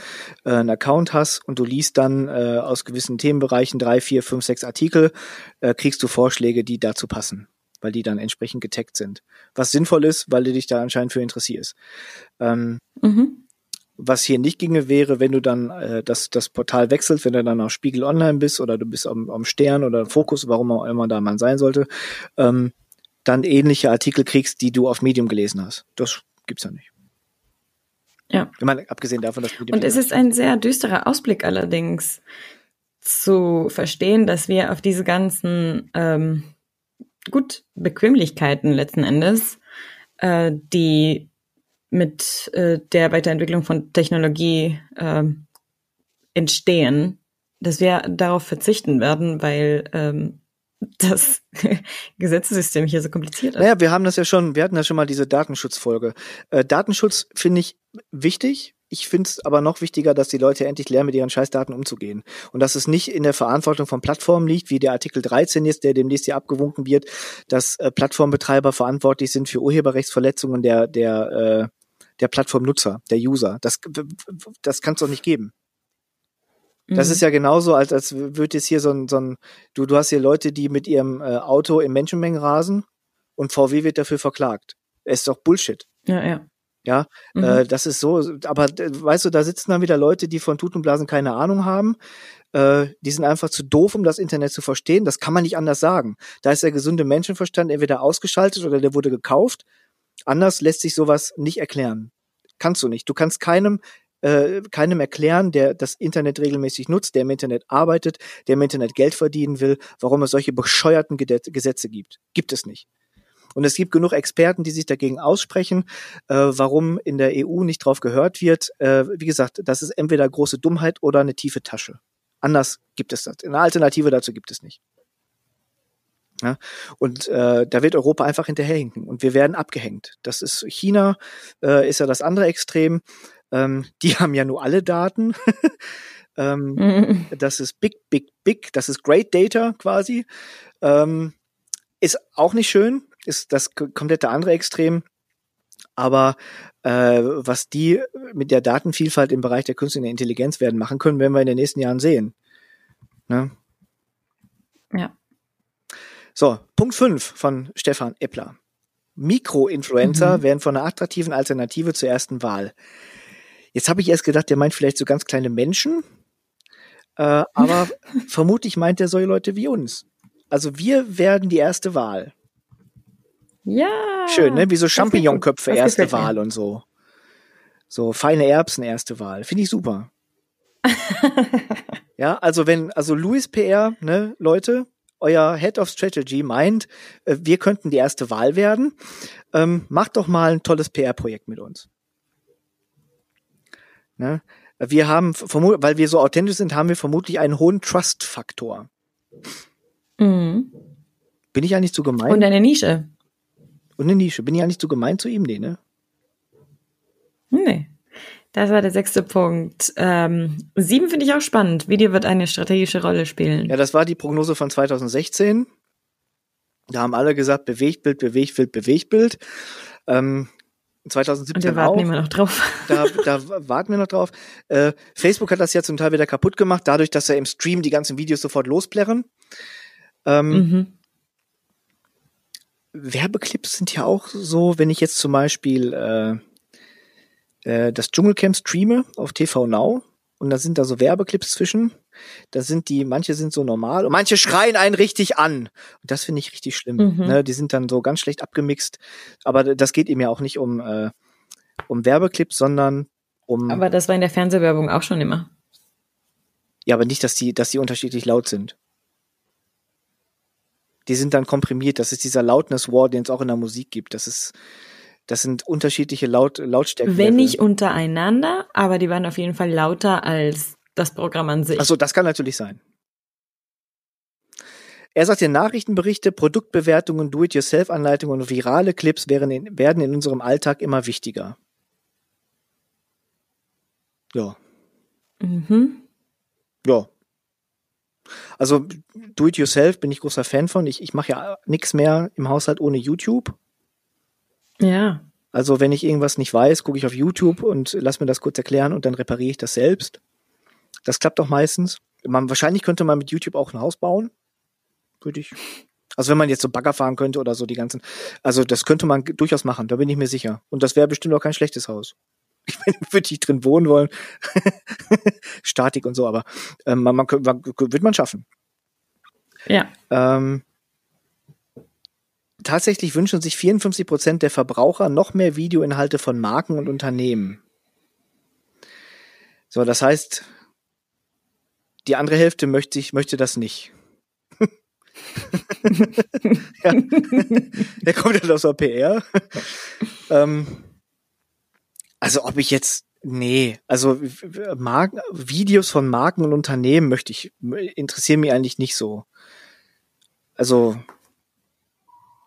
äh, einen Account hast und du liest dann äh, aus gewissen Themenbereichen drei, vier, fünf, sechs Artikel, äh, kriegst du Vorschläge, die dazu passen, weil die dann entsprechend getaggt sind. Was sinnvoll ist, weil du dich da anscheinend für interessierst. Ähm, Mhm. Was hier nicht ginge, wäre, wenn du dann äh, das, das Portal wechselst, wenn du dann auf Spiegel Online bist oder du bist am, am Stern oder Fokus, warum auch immer da man sein sollte, ähm, dann ähnliche Artikel kriegst, die du auf Medium gelesen hast. Das gibt's ja nicht. Ja. Ich meine, abgesehen davon, dass Medium Und es ist ein sehr düsterer Ausblick allerdings zu verstehen, dass wir auf diese ganzen ähm, gut Bequemlichkeiten letzten Endes, äh, die mit äh, der Weiterentwicklung von Technologie ähm, entstehen, dass wir darauf verzichten werden, weil ähm, [laughs] das Gesetzessystem hier so kompliziert ist. Naja, wir haben das ja schon, wir hatten ja schon mal diese Datenschutzfolge. Äh, Datenschutz finde ich wichtig. Ich finde es aber noch wichtiger, dass die Leute endlich lernen, mit ihren Scheißdaten umzugehen. Und dass es nicht in der Verantwortung von Plattformen liegt, wie der Artikel 13 ist, der demnächst hier abgewunken wird, dass äh, Plattformbetreiber verantwortlich sind für Urheberrechtsverletzungen der, der, äh, der Plattformnutzer, der User. Das, das kann es doch nicht geben. Das Mhm. ist ja genauso, als, als würde jetzt hier so ein, so ein du, du hast hier Leute, die mit ihrem äh, Auto in Menschenmengen rasen und VW wird dafür verklagt. ist doch Bullshit. ja, ja. Ja, mhm. äh, das ist so, aber weißt du, da sitzen dann wieder Leute, die von Tut und Blasen keine Ahnung haben. Äh, die sind einfach zu doof, um das Internet zu verstehen. Das kann man nicht anders sagen. Da ist der gesunde Menschenverstand entweder ausgeschaltet oder der wurde gekauft. Anders lässt sich sowas nicht erklären. Kannst du nicht. Du kannst keinem äh, keinem erklären, der das Internet regelmäßig nutzt, der im Internet arbeitet, der im Internet Geld verdienen will, warum es solche bescheuerten Gesetze gibt. Gibt es nicht. Und es gibt genug Experten, die sich dagegen aussprechen, äh, warum in der EU nicht drauf gehört wird. Äh, wie gesagt, das ist entweder große Dummheit oder eine tiefe Tasche. Anders gibt es das. Eine Alternative dazu gibt es nicht. Ja, und äh, da wird Europa einfach hinterherhinken und wir werden abgehängt. Das ist China, äh, ist ja das andere Extrem. Ähm, die haben ja nur alle Daten. [laughs] ähm, mhm. Das ist big, big, big. Das ist Great Data quasi. Ähm, ist auch nicht schön ist das komplette andere Extrem. Aber äh, was die mit der Datenvielfalt im Bereich der künstlichen Intelligenz werden machen können, werden wir in den nächsten Jahren sehen. Ne? Ja. So, Punkt 5 von Stefan Eppler. Mikroinfluencer mhm. werden von einer attraktiven Alternative zur ersten Wahl. Jetzt habe ich erst gedacht, der meint vielleicht so ganz kleine Menschen, äh, aber [laughs] vermutlich meint er solche Leute wie uns. Also wir werden die erste Wahl. Ja. Schön, ne? Wie so Champignonköpfe erste Wahl und so. So feine Erbsen erste Wahl. Finde ich super. [laughs] ja, also wenn, also Louis PR, ne, Leute, euer Head of Strategy meint, äh, wir könnten die erste Wahl werden, ähm, macht doch mal ein tolles PR-Projekt mit uns. Ne? Wir haben, weil wir so authentisch sind, haben wir vermutlich einen hohen Trust-Faktor. Mhm. Bin ich nicht zu gemein? Und eine Nische. Und eine Nische. Bin ich ja nicht so gemein zu ihm? Nee, ne? Nee. Das war der sechste Punkt. Ähm, sieben finde ich auch spannend. Video wird eine strategische Rolle spielen. Ja, das war die Prognose von 2016. Da haben alle gesagt, Bewegtbild, Bewegtbild, Bewegtbild. Ähm, 2017 Und wir warten auch. immer noch drauf. Da, [laughs] da warten wir noch drauf. Äh, Facebook hat das ja zum Teil wieder kaputt gemacht, dadurch, dass er im Stream die ganzen Videos sofort losplärren. Ähm, mhm. Werbeclips sind ja auch so, wenn ich jetzt zum Beispiel äh, äh, das Dschungelcamp streame auf TV Now und da sind da so Werbeclips zwischen. Da sind die, manche sind so normal und manche schreien einen richtig an. Und das finde ich richtig schlimm. Mhm. Ne? Die sind dann so ganz schlecht abgemixt. Aber das geht ihm ja auch nicht um, äh, um Werbeclips, sondern um. Aber das war in der Fernsehwerbung auch schon immer. Ja, aber nicht, dass die, dass die unterschiedlich laut sind die sind dann komprimiert. Das ist dieser Loudness War, den es auch in der Musik gibt. Das ist, das sind unterschiedliche Laut, Lautstärken. Wenn nicht untereinander, aber die waren auf jeden Fall lauter als das Programm an sich. Achso, das kann natürlich sein. Er sagt, ja, Nachrichtenberichte, Produktbewertungen, Do-it-yourself-Anleitungen und virale Clips werden in, werden in unserem Alltag immer wichtiger. Ja. Mhm. Ja, also Do-it-yourself bin ich großer Fan von. Ich, ich mache ja nichts mehr im Haushalt ohne YouTube. Ja. Also wenn ich irgendwas nicht weiß, gucke ich auf YouTube und lass mir das kurz erklären und dann repariere ich das selbst. Das klappt doch meistens. Man, wahrscheinlich könnte man mit YouTube auch ein Haus bauen. Würde ich. Also wenn man jetzt so Bagger fahren könnte oder so die ganzen. Also das könnte man durchaus machen, da bin ich mir sicher. Und das wäre bestimmt auch kein schlechtes Haus. Ich würde ich drin wohnen wollen. [laughs] Statik und so, aber ähm, man, man, man, wird man schaffen. Ja. Ähm, tatsächlich wünschen sich 54 Prozent der Verbraucher noch mehr Videoinhalte von Marken und Unternehmen. So, das heißt, die andere Hälfte möchte, ich, möchte das nicht. [laughs] [laughs] ja. Der kommt halt aus der PR. ähm, also ob ich jetzt, nee, also Marken, Videos von Marken und Unternehmen möchte ich, interessieren mich eigentlich nicht so. Also,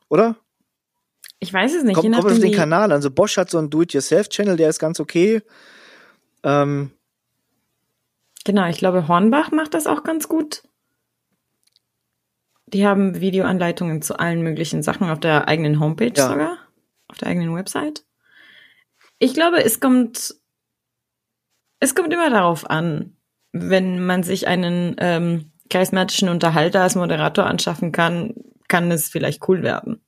oder? Ich weiß es nicht. Komm, kommt auf den Kanal. Also Bosch hat so einen Do-it-yourself-Channel, der ist ganz okay. Ähm, genau, ich glaube, Hornbach macht das auch ganz gut. Die haben Videoanleitungen zu allen möglichen Sachen auf der eigenen Homepage ja. sogar, auf der eigenen Website. Ich glaube, es kommt, es kommt immer darauf an, wenn man sich einen ähm, charismatischen Unterhalter als Moderator anschaffen kann, kann es vielleicht cool werden.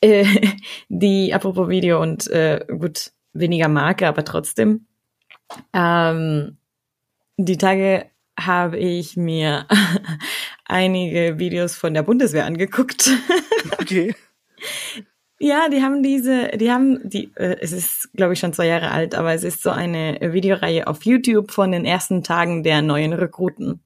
Äh, [laughs] die, apropos Video und äh, gut, weniger Marke, aber trotzdem. Ähm, die Tage habe ich mir [laughs] einige Videos von der Bundeswehr angeguckt. Okay. [laughs] Ja, die haben diese, die haben die, äh, es ist, glaube ich, schon zwei Jahre alt, aber es ist so eine Videoreihe auf YouTube von den ersten Tagen der neuen Rekruten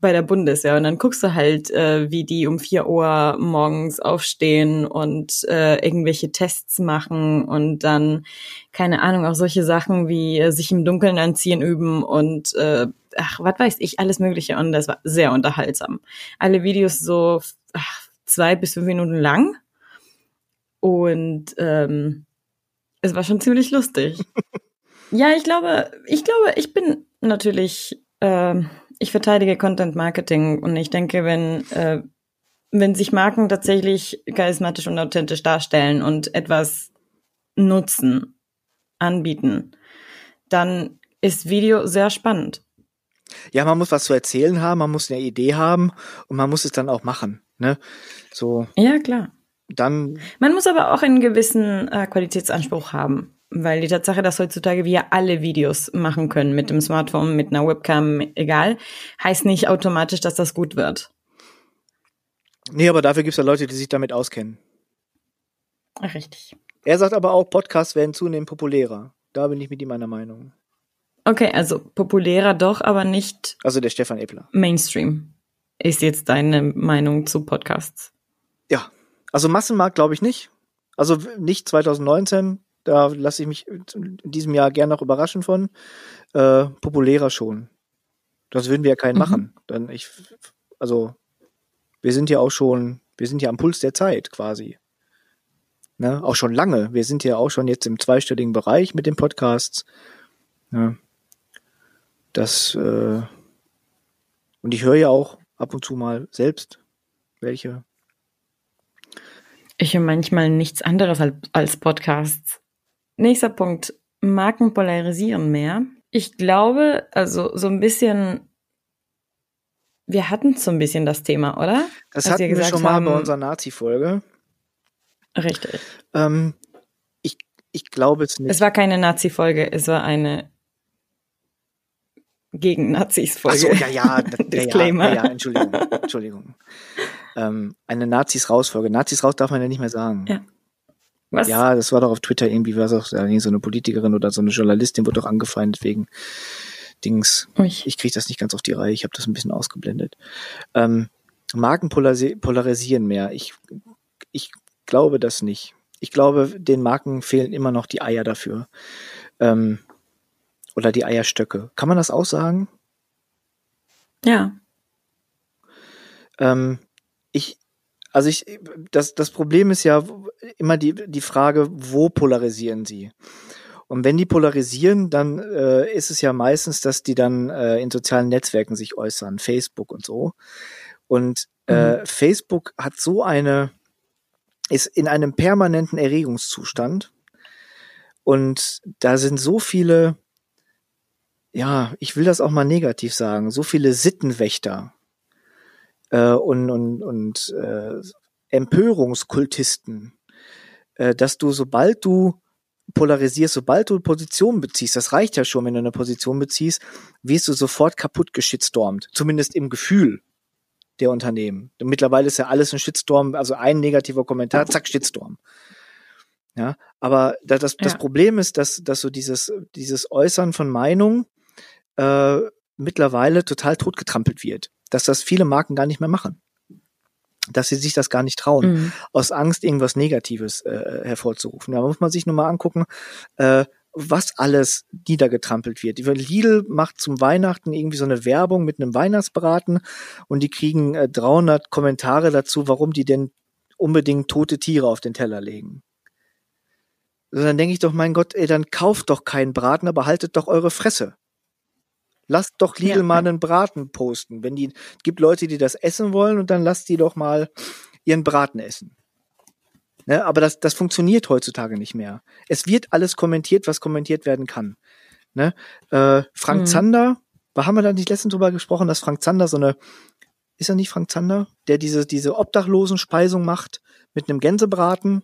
bei der Bundeswehr. Und dann guckst du halt, äh, wie die um vier Uhr morgens aufstehen und äh, irgendwelche Tests machen und dann, keine Ahnung, auch solche Sachen wie äh, sich im Dunkeln anziehen üben und äh, ach, was weiß ich, alles Mögliche. Und das war sehr unterhaltsam. Alle Videos so ach, zwei bis fünf Minuten lang und ähm, es war schon ziemlich lustig. [laughs] ja, ich glaube, ich glaube, ich bin natürlich, äh, ich verteidige Content Marketing und ich denke, wenn äh, wenn sich Marken tatsächlich charismatisch und authentisch darstellen und etwas nutzen, anbieten, dann ist Video sehr spannend. Ja, man muss was zu erzählen haben, man muss eine Idee haben und man muss es dann auch machen. Ne? So. Ja, klar dann. Man muss aber auch einen gewissen äh, Qualitätsanspruch haben. Weil die Tatsache, dass heutzutage wir alle Videos machen können mit dem Smartphone, mit einer Webcam, egal, heißt nicht automatisch, dass das gut wird. Nee, aber dafür gibt es ja Leute, die sich damit auskennen. Richtig. Er sagt aber auch, Podcasts werden zunehmend populärer. Da bin ich mit ihm einer Meinung. Okay, also populärer doch, aber nicht. Also der Stefan Eppler. Mainstream ist jetzt deine Meinung zu Podcasts. Also Massenmarkt glaube ich nicht. Also nicht 2019. Da lasse ich mich in diesem Jahr gern noch überraschen von. Äh, populärer schon. Das würden wir ja keinen mhm. machen. Dann ich, also wir sind ja auch schon, wir sind ja am Puls der Zeit quasi. Ne? Auch schon lange. Wir sind ja auch schon jetzt im zweistelligen Bereich mit den Podcasts. Ja. Das äh, und ich höre ja auch ab und zu mal selbst welche. Ich höre manchmal nichts anderes als Podcasts. Nächster Punkt. Marken polarisieren mehr. Ich glaube, also so ein bisschen, wir hatten so ein bisschen das Thema, oder? Das Als hatten wir schon mal bei unserer Nazi-Folge. Richtig. Ähm, ich, ich glaube es nicht. Es war keine Nazi-Folge, es war eine gegen Nazis-Folge. Ach so, [laughs] ja, ja, Disclaimer. Ja, ja, ja, Entschuldigung, Entschuldigung ähm, eine Nazis rausfolge. Nazis raus darf man ja nicht mehr sagen. Ja. Was? Ja, das war doch auf Twitter irgendwie, war es auch so eine Politikerin oder so eine Journalistin wurde doch angefeindet wegen Dings. Ui. Ich kriege das nicht ganz auf die Reihe, ich habe das ein bisschen ausgeblendet. Ähm, Marken polarisieren mehr. Ich, ich glaube das nicht. Ich glaube, den Marken fehlen immer noch die Eier dafür. Ähm, oder die Eierstöcke. Kann man das auch sagen? Ja. Ähm, ich, also ich, das, das Problem ist ja immer die, die Frage, wo polarisieren sie? Und wenn die polarisieren, dann äh, ist es ja meistens, dass die dann äh, in sozialen Netzwerken sich äußern, Facebook und so. Und äh, mhm. Facebook hat so eine, ist in einem permanenten Erregungszustand. Und da sind so viele, ja, ich will das auch mal negativ sagen, so viele Sittenwächter äh, und, und, und äh, Empörungskultisten, äh, dass du, sobald du polarisierst, sobald du Positionen beziehst, das reicht ja schon, wenn du eine Position beziehst, wirst du sofort kaputt geschitstormt. Zumindest im Gefühl der Unternehmen. Und mittlerweile ist ja alles ein Shitstorm, also ein negativer Kommentar, zack, Shitstorm. Ja, aber das, das, das Problem ist, dass, dass so dieses, dieses Äußern von Meinung äh, mittlerweile total totgetrampelt wird dass das viele Marken gar nicht mehr machen. Dass sie sich das gar nicht trauen, mhm. aus Angst, irgendwas Negatives äh, hervorzurufen. Da muss man sich nur mal angucken, äh, was alles niedergetrampelt wird. Lidl macht zum Weihnachten irgendwie so eine Werbung mit einem Weihnachtsbraten und die kriegen äh, 300 Kommentare dazu, warum die denn unbedingt tote Tiere auf den Teller legen. Also dann denke ich doch, mein Gott, ey, dann kauft doch keinen Braten, aber haltet doch eure Fresse. Lasst doch Lidl ja. mal einen Braten posten. Wenn die, gibt Leute, die das essen wollen und dann lasst die doch mal ihren Braten essen. Ne, aber das, das funktioniert heutzutage nicht mehr. Es wird alles kommentiert, was kommentiert werden kann. Ne? Äh, Frank mhm. Zander, haben wir da nicht letztens drüber gesprochen, dass Frank Zander so eine, ist er nicht Frank Zander, der diese, diese Obdachlosenspeisung macht mit einem Gänsebraten?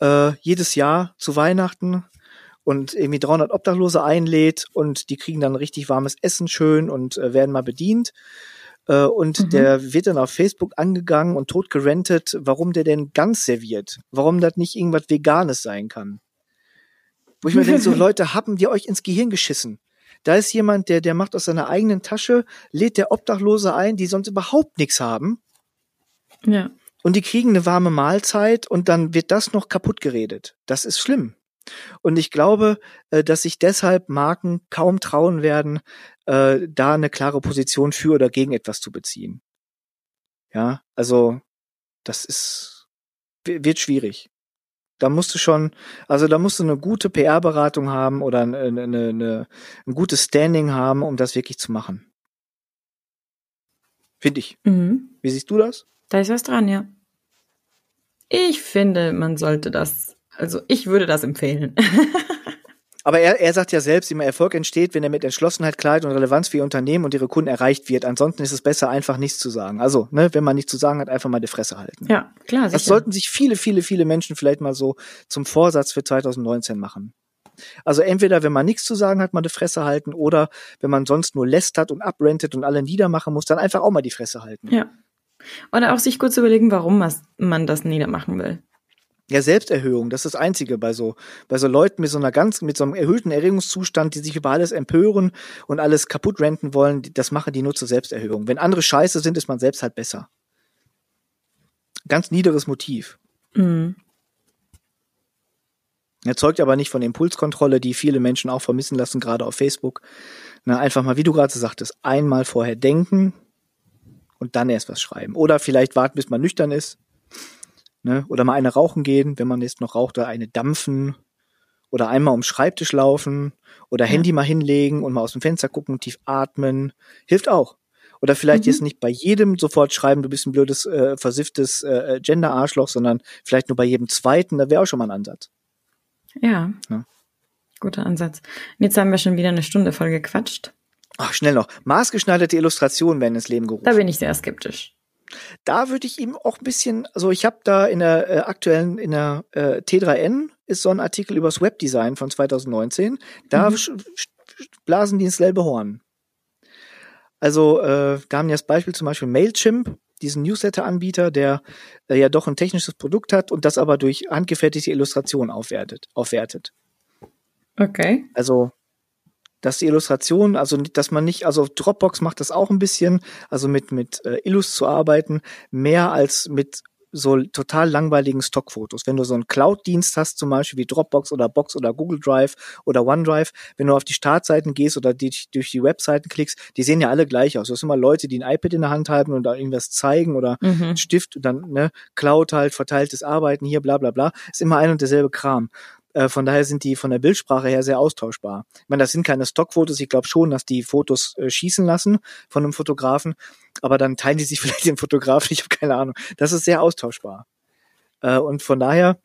äh, jedes Jahr zu Weihnachten und irgendwie 300 Obdachlose einlädt und die kriegen dann richtig warmes Essen schön und äh, werden mal bedient. Äh, und mhm. der wird dann auf Facebook angegangen und tot gerentet, warum der denn ganz serviert, warum das nicht irgendwas Veganes sein kann. Wo ich mir denke, so [laughs] Leute, haben die euch ins Gehirn geschissen? Da ist jemand, der, der macht aus seiner eigenen Tasche, lädt der Obdachlose ein, die sonst überhaupt nichts haben. Ja. Und die kriegen eine warme Mahlzeit und dann wird das noch kaputt geredet. Das ist schlimm. Und ich glaube, äh, dass sich deshalb Marken kaum trauen werden, äh, da eine klare Position für oder gegen etwas zu beziehen. Ja, also das ist wird schwierig. Da musst du schon, also da musst du eine gute PR-Beratung haben oder eine, eine, eine, ein gutes Standing haben, um das wirklich zu machen. Finde ich. Mhm. Wie siehst du das? Da ist was dran, ja. Ich finde, man sollte das also ich würde das empfehlen. [laughs] Aber er, er sagt ja selbst, immer Erfolg entsteht, wenn er mit Entschlossenheit, Klarheit und Relevanz für ihr Unternehmen und ihre Kunden erreicht wird. Ansonsten ist es besser, einfach nichts zu sagen. Also, ne, wenn man nichts zu sagen hat, einfach mal die Fresse halten. Ja, klar. Das sicher. sollten sich viele, viele, viele Menschen vielleicht mal so zum Vorsatz für 2019 machen. Also entweder, wenn man nichts zu sagen hat, mal die Fresse halten, oder wenn man sonst nur lästert und abrentet und alle niedermachen muss, dann einfach auch mal die Fresse halten. Ja. Oder auch sich kurz überlegen, warum man das niedermachen will. Ja, Selbsterhöhung, das ist das Einzige bei so, bei so Leuten mit so einer ganz, mit so einem erhöhten Erregungszustand, die sich über alles empören und alles kaputt renten wollen, das machen die nur zur Selbsterhöhung. Wenn andere scheiße sind, ist man selbst halt besser. Ganz niederes Motiv. Mhm. Erzeugt aber nicht von Impulskontrolle, die viele Menschen auch vermissen lassen, gerade auf Facebook. Na, einfach mal, wie du gerade sagtest, einmal vorher denken und dann erst was schreiben. Oder vielleicht warten, bis man nüchtern ist Ne? Oder mal eine rauchen gehen, wenn man jetzt noch raucht, oder eine dampfen. Oder einmal um Schreibtisch laufen. Oder ja. Handy mal hinlegen und mal aus dem Fenster gucken und tief atmen. Hilft auch. Oder vielleicht mhm. jetzt nicht bei jedem sofort schreiben, du bist ein blödes, äh, versifftes äh, Gender-Arschloch, sondern vielleicht nur bei jedem zweiten, da wäre auch schon mal ein Ansatz. Ja. ja. Guter Ansatz. Und jetzt haben wir schon wieder eine Stunde voll gequatscht. Ach, schnell noch. Maßgeschneiderte Illustrationen werden ins Leben gerufen. Da bin ich sehr skeptisch. Da würde ich ihm auch ein bisschen, also ich habe da in der äh, aktuellen, in der äh, T3N ist so ein Artikel übers Webdesign von 2019. Da mhm. blasen die ins selbe Horn. Also äh, da haben wir das Beispiel zum Beispiel Mailchimp, diesen Newsletter-Anbieter, der äh, ja doch ein technisches Produkt hat und das aber durch handgefertigte Illustrationen aufwertet. aufwertet. Okay. Also dass die Illustration, also dass man nicht, also Dropbox macht das auch ein bisschen, also mit mit äh, Illus zu arbeiten, mehr als mit so total langweiligen Stockfotos. Wenn du so einen Cloud-Dienst hast, zum Beispiel wie Dropbox oder Box oder Google Drive oder OneDrive, wenn du auf die Startseiten gehst oder die, durch die Webseiten klickst, die sehen ja alle gleich aus. Das sind immer Leute, die ein iPad in der Hand haben und da irgendwas zeigen oder mhm. Stift und dann ne, Cloud halt, verteiltes Arbeiten hier, bla bla bla. Ist immer ein und derselbe Kram. Äh, von daher sind die von der Bildsprache her sehr austauschbar. Ich meine, das sind keine Stockfotos. Ich glaube schon, dass die Fotos äh, schießen lassen von einem Fotografen, aber dann teilen die sich [laughs] vielleicht den Fotografen. Ich habe keine Ahnung. Das ist sehr austauschbar. Äh, und von daher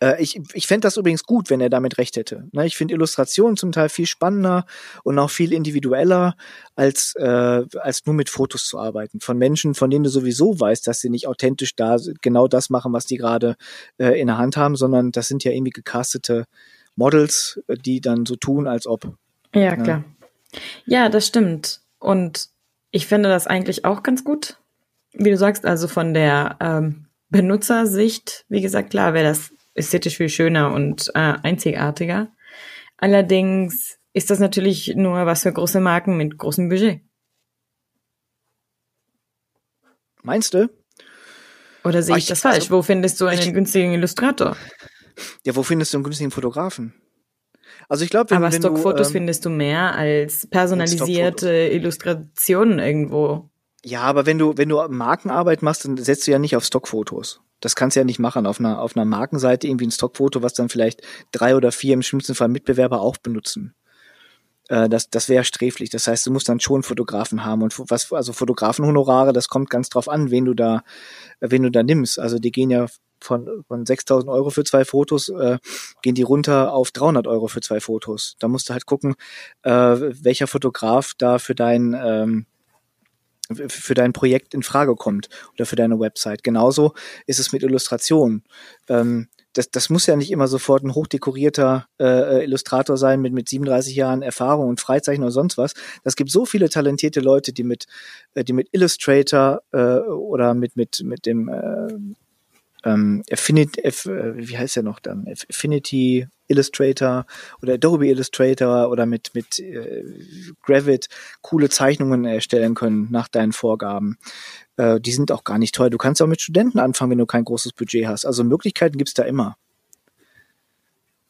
äh, ich ich fände das übrigens gut, wenn er damit recht hätte. Ne, ich finde Illustrationen zum Teil viel spannender und auch viel individueller, als, äh, als nur mit Fotos zu arbeiten. Von Menschen, von denen du sowieso weißt, dass sie nicht authentisch da genau das machen, was die gerade äh, in der Hand haben, sondern das sind ja irgendwie gecastete Models, die dann so tun, als ob. Ja, ne? klar. Ja, das stimmt. Und ich finde das eigentlich auch ganz gut. Wie du sagst, also von der ähm, Benutzersicht, wie gesagt, klar wäre das ästhetisch viel schöner und äh, einzigartiger. Allerdings ist das natürlich nur was für große Marken mit großem Budget. Meinst du? Oder sehe ich, ich, das falsch? Also, wo findest du einen ich, günstigen Illustrator? Ja, wo findest du einen günstigen Fotografen? Also ich glaube, wenn, Aber wenn Stockfotos ähm, findest du mehr als personalisierte Illustrationen irgendwo. Ja, aber wenn du wenn du Markenarbeit machst, dann setzt du ja nicht auf Stockfotos. Das kannst du ja nicht machen auf einer, auf einer Markenseite irgendwie ein Stockfoto, was dann vielleicht drei oder vier im schlimmsten Fall Mitbewerber auch benutzen. Äh, das, das wäre sträflich. Das heißt, du musst dann schon Fotografen haben und was, also Fotografenhonorare, das kommt ganz drauf an, wen du da, wen du da nimmst. Also die gehen ja von, von 6.000 Euro für zwei Fotos, äh, gehen die runter auf 300 Euro für zwei Fotos. Da musst du halt gucken, äh, welcher Fotograf da für dein, ähm, für dein Projekt in Frage kommt oder für deine Website. Genauso ist es mit Illustrationen. Ähm, das, das muss ja nicht immer sofort ein hochdekorierter äh, Illustrator sein mit, mit 37 Jahren Erfahrung und Freizeichen oder sonst was. Das gibt so viele talentierte Leute, die mit, äh, die mit Illustrator äh, oder mit, mit, mit dem äh, ähm, Affinity, äh, wie heißt der noch dann? Affinity Illustrator oder Adobe Illustrator oder mit, mit äh, Gravit coole Zeichnungen erstellen können nach deinen Vorgaben. Äh, die sind auch gar nicht teuer. Du kannst auch mit Studenten anfangen, wenn du kein großes Budget hast. Also Möglichkeiten gibt's da immer.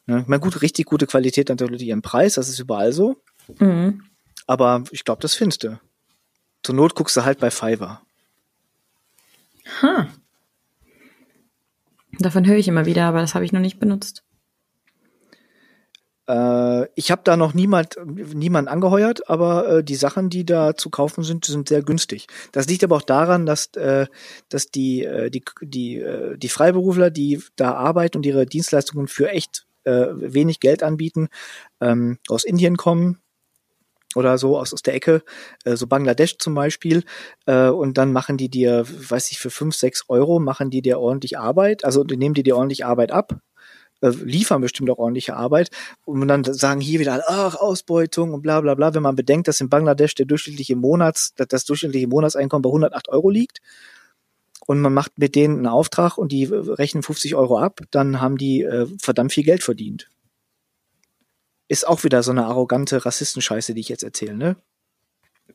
Ja, ich meine, gut, richtig gute Qualität natürlich ihren Preis, das ist überall so. Mhm. Aber ich glaube, das findest du. Zur Not guckst du halt bei Fiverr. Ha. Davon höre ich immer wieder, aber das habe ich noch nicht benutzt. Äh, ich habe da noch niemand, niemand angeheuert, aber äh, die Sachen, die da zu kaufen sind, sind sehr günstig. Das liegt aber auch daran, dass, äh, dass die, äh, die, die, äh, die Freiberufler, die da arbeiten und ihre Dienstleistungen für echt äh, wenig Geld anbieten, ähm, aus Indien kommen, oder so aus, aus der Ecke, äh, so Bangladesch zum Beispiel, äh, und dann machen die dir, weiß ich, für fünf, sechs Euro machen die dir ordentlich Arbeit, also nehmen die dir ordentlich Arbeit ab, äh, liefern bestimmt auch ordentliche Arbeit und dann sagen hier wieder, ach, Ausbeutung und bla bla bla, wenn man bedenkt, dass in Bangladesch der durchschnittliche Monats, das durchschnittliche Monatseinkommen bei 108 Euro liegt und man macht mit denen einen Auftrag und die rechnen 50 Euro ab, dann haben die äh, verdammt viel Geld verdient. Ist auch wieder so eine arrogante Rassistenscheiße, die ich jetzt erzähle, ne?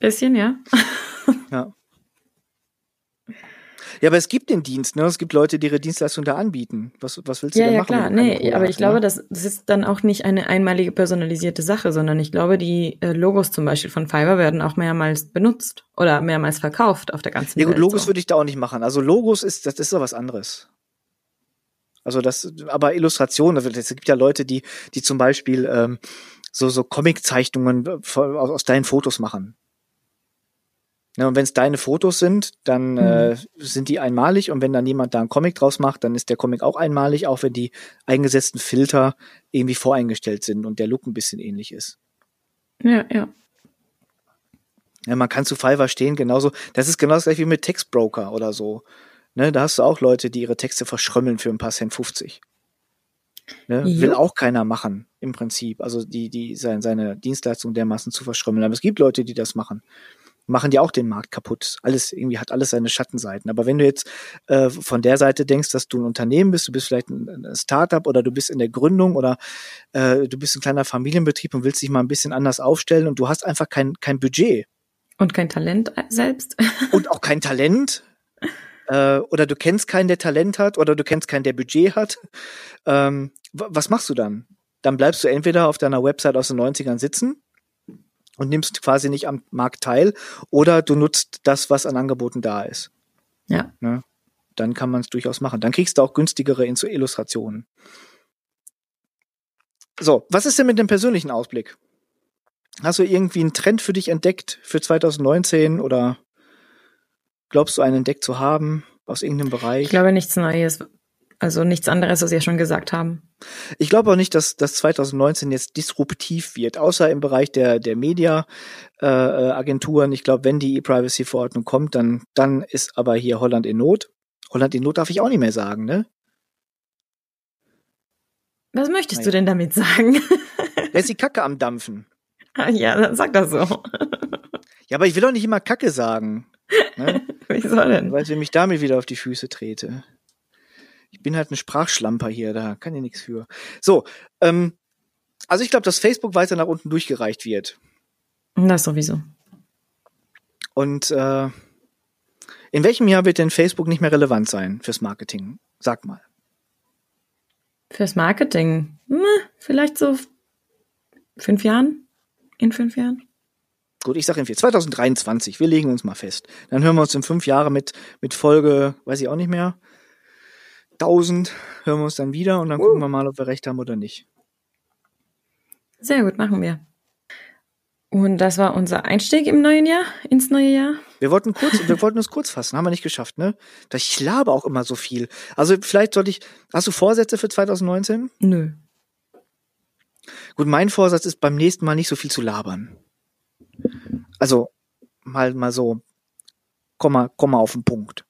Bisschen, ja. ja. [laughs] Ja, aber es gibt den Dienst, ne? Es gibt Leute, die ihre Dienstleistung da anbieten. Was, was willst du ja, denn ja, machen? Ja, klar, nee, aber ich glaube, das, das ist dann auch nicht eine einmalige personalisierte Sache, sondern ich glaube, die äh, Logos zum Beispiel von Fiverr werden auch mehrmals benutzt oder mehrmals verkauft auf der ganzen Welt. Ja gut, Logos so. würde ich da auch nicht machen. Also Logos ist, das ist doch was anderes. Also das, aber Illustrationen, es gibt ja Leute, die, die zum Beispiel ähm, so, so Comic-Zeichnungen aus, aus deinen Fotos machen. Ja, und wenn es deine Fotos sind, dann mhm. äh, sind die einmalig und wenn dann jemand da einen Comic draus macht, dann ist der Comic auch einmalig, auch wenn die eingesetzten Filter irgendwie voreingestellt sind und der Look ein bisschen ähnlich ist. Ja, ja. Ja, man kann zu Fiverr stehen, genauso. Das ist genau das gleiche wie mit Textbroker oder so. Ne, da hast du auch Leute, die ihre Texte verschrömmeln für ein paar Cent 50. Ne, will auch keiner machen, im Prinzip. Also die, die seine, seine Dienstleistung dermaßen zu verschrömmeln. Aber es gibt Leute, die das machen machen die auch den Markt kaputt. Alles irgendwie hat alles seine Schattenseiten. Aber wenn du jetzt äh, von der Seite denkst, dass du ein Unternehmen bist, du bist vielleicht ein, ein Startup oder du bist in der Gründung oder äh, du bist ein kleiner Familienbetrieb und willst dich mal ein bisschen anders aufstellen und du hast einfach kein kein Budget und kein Talent selbst [laughs] und auch kein Talent äh, oder du kennst keinen, der Talent hat oder du kennst keinen, der Budget hat. Ähm, was machst du dann? Dann bleibst du entweder auf deiner Website aus den 90ern sitzen und nimmst quasi nicht am Markt teil oder du nutzt das, was an Angeboten da ist. Ja. Ne? Dann kann man es durchaus machen. Dann kriegst du auch günstigere Illustrationen. So, was ist denn mit dem persönlichen Ausblick? Hast du irgendwie einen Trend für dich entdeckt für 2019 oder glaubst du einen entdeckt zu haben aus irgendeinem Bereich? Ich glaube nichts Neues. Also nichts anderes, was wir schon gesagt haben. Ich glaube auch nicht, dass dass 2019 jetzt disruptiv wird, außer im Bereich der der Media äh, Agenturen. Ich glaube, wenn die E-Privacy Verordnung kommt, dann dann ist aber hier Holland in Not. Holland in Not darf ich auch nicht mehr sagen, ne? Was möchtest naja. du denn damit sagen? [laughs] Da ist die Kacke am dampfen. Ja, dann sag das so. [laughs] Ja, aber ich will doch nicht immer Kacke sagen. Ne? [laughs] Wieso denn? Weil ich mich damit wieder auf die Füße trete. Ich bin halt ein Sprachschlamper hier, da kann ich nichts für. So, ähm, also ich glaube, dass Facebook weiter nach unten durchgereicht wird. Das sowieso. Und äh, in welchem Jahr wird denn Facebook nicht mehr relevant sein fürs Marketing? Sag mal. Fürs Marketing? Hm, vielleicht so fünf Jahren? In fünf Jahren? Gut, ich sage in vier. 2023. Wir legen uns mal fest. Dann hören wir uns in fünf Jahren mit, mit Folge, weiß ich auch nicht mehr, 1000 hören wir uns dann wieder und dann uh. gucken wir mal, ob wir recht haben oder nicht. Sehr gut, machen wir. Und das war unser Einstieg im neuen Jahr, ins neue Jahr. Wir wollten kurz, wir wollten uns kurz fassen, haben wir nicht geschafft, ne? Ich labe auch immer so viel. Also vielleicht sollte ich, hast du Vorsätze für 2019? Nö. Gut, mein Vorsatz ist beim nächsten Mal nicht so viel zu labern. Also mal mal so, komm mal, komm mal auf den Punkt.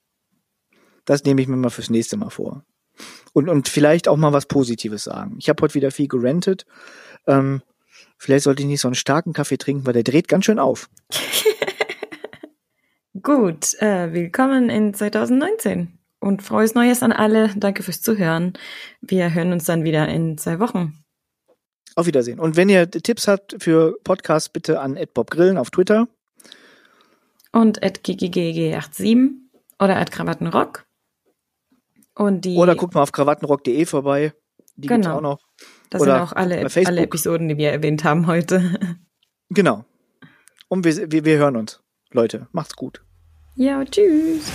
Das nehme ich mir mal fürs nächste Mal vor. Und, und vielleicht auch mal was Positives sagen. Ich habe heute wieder viel gerentet. Ähm, vielleicht sollte ich nicht so einen starken Kaffee trinken, weil der dreht ganz schön auf. [laughs] Gut, äh, willkommen in 2019 und frohes Neues an alle. Danke fürs Zuhören. Wir hören uns dann wieder in zwei Wochen. Auf Wiedersehen. Und wenn ihr Tipps habt für Podcasts, bitte an @bobgrillen auf Twitter. Und ggg87 oder Krawattenrock. Und die Oder guckt mal auf krawattenrock.de vorbei. Die Genau. gibt's auch noch. das oder sind auch alle, alle Episoden, die wir erwähnt haben heute. [laughs] Genau. Und wir, wir, wir hören uns. Leute, macht's gut. ja, tschüss.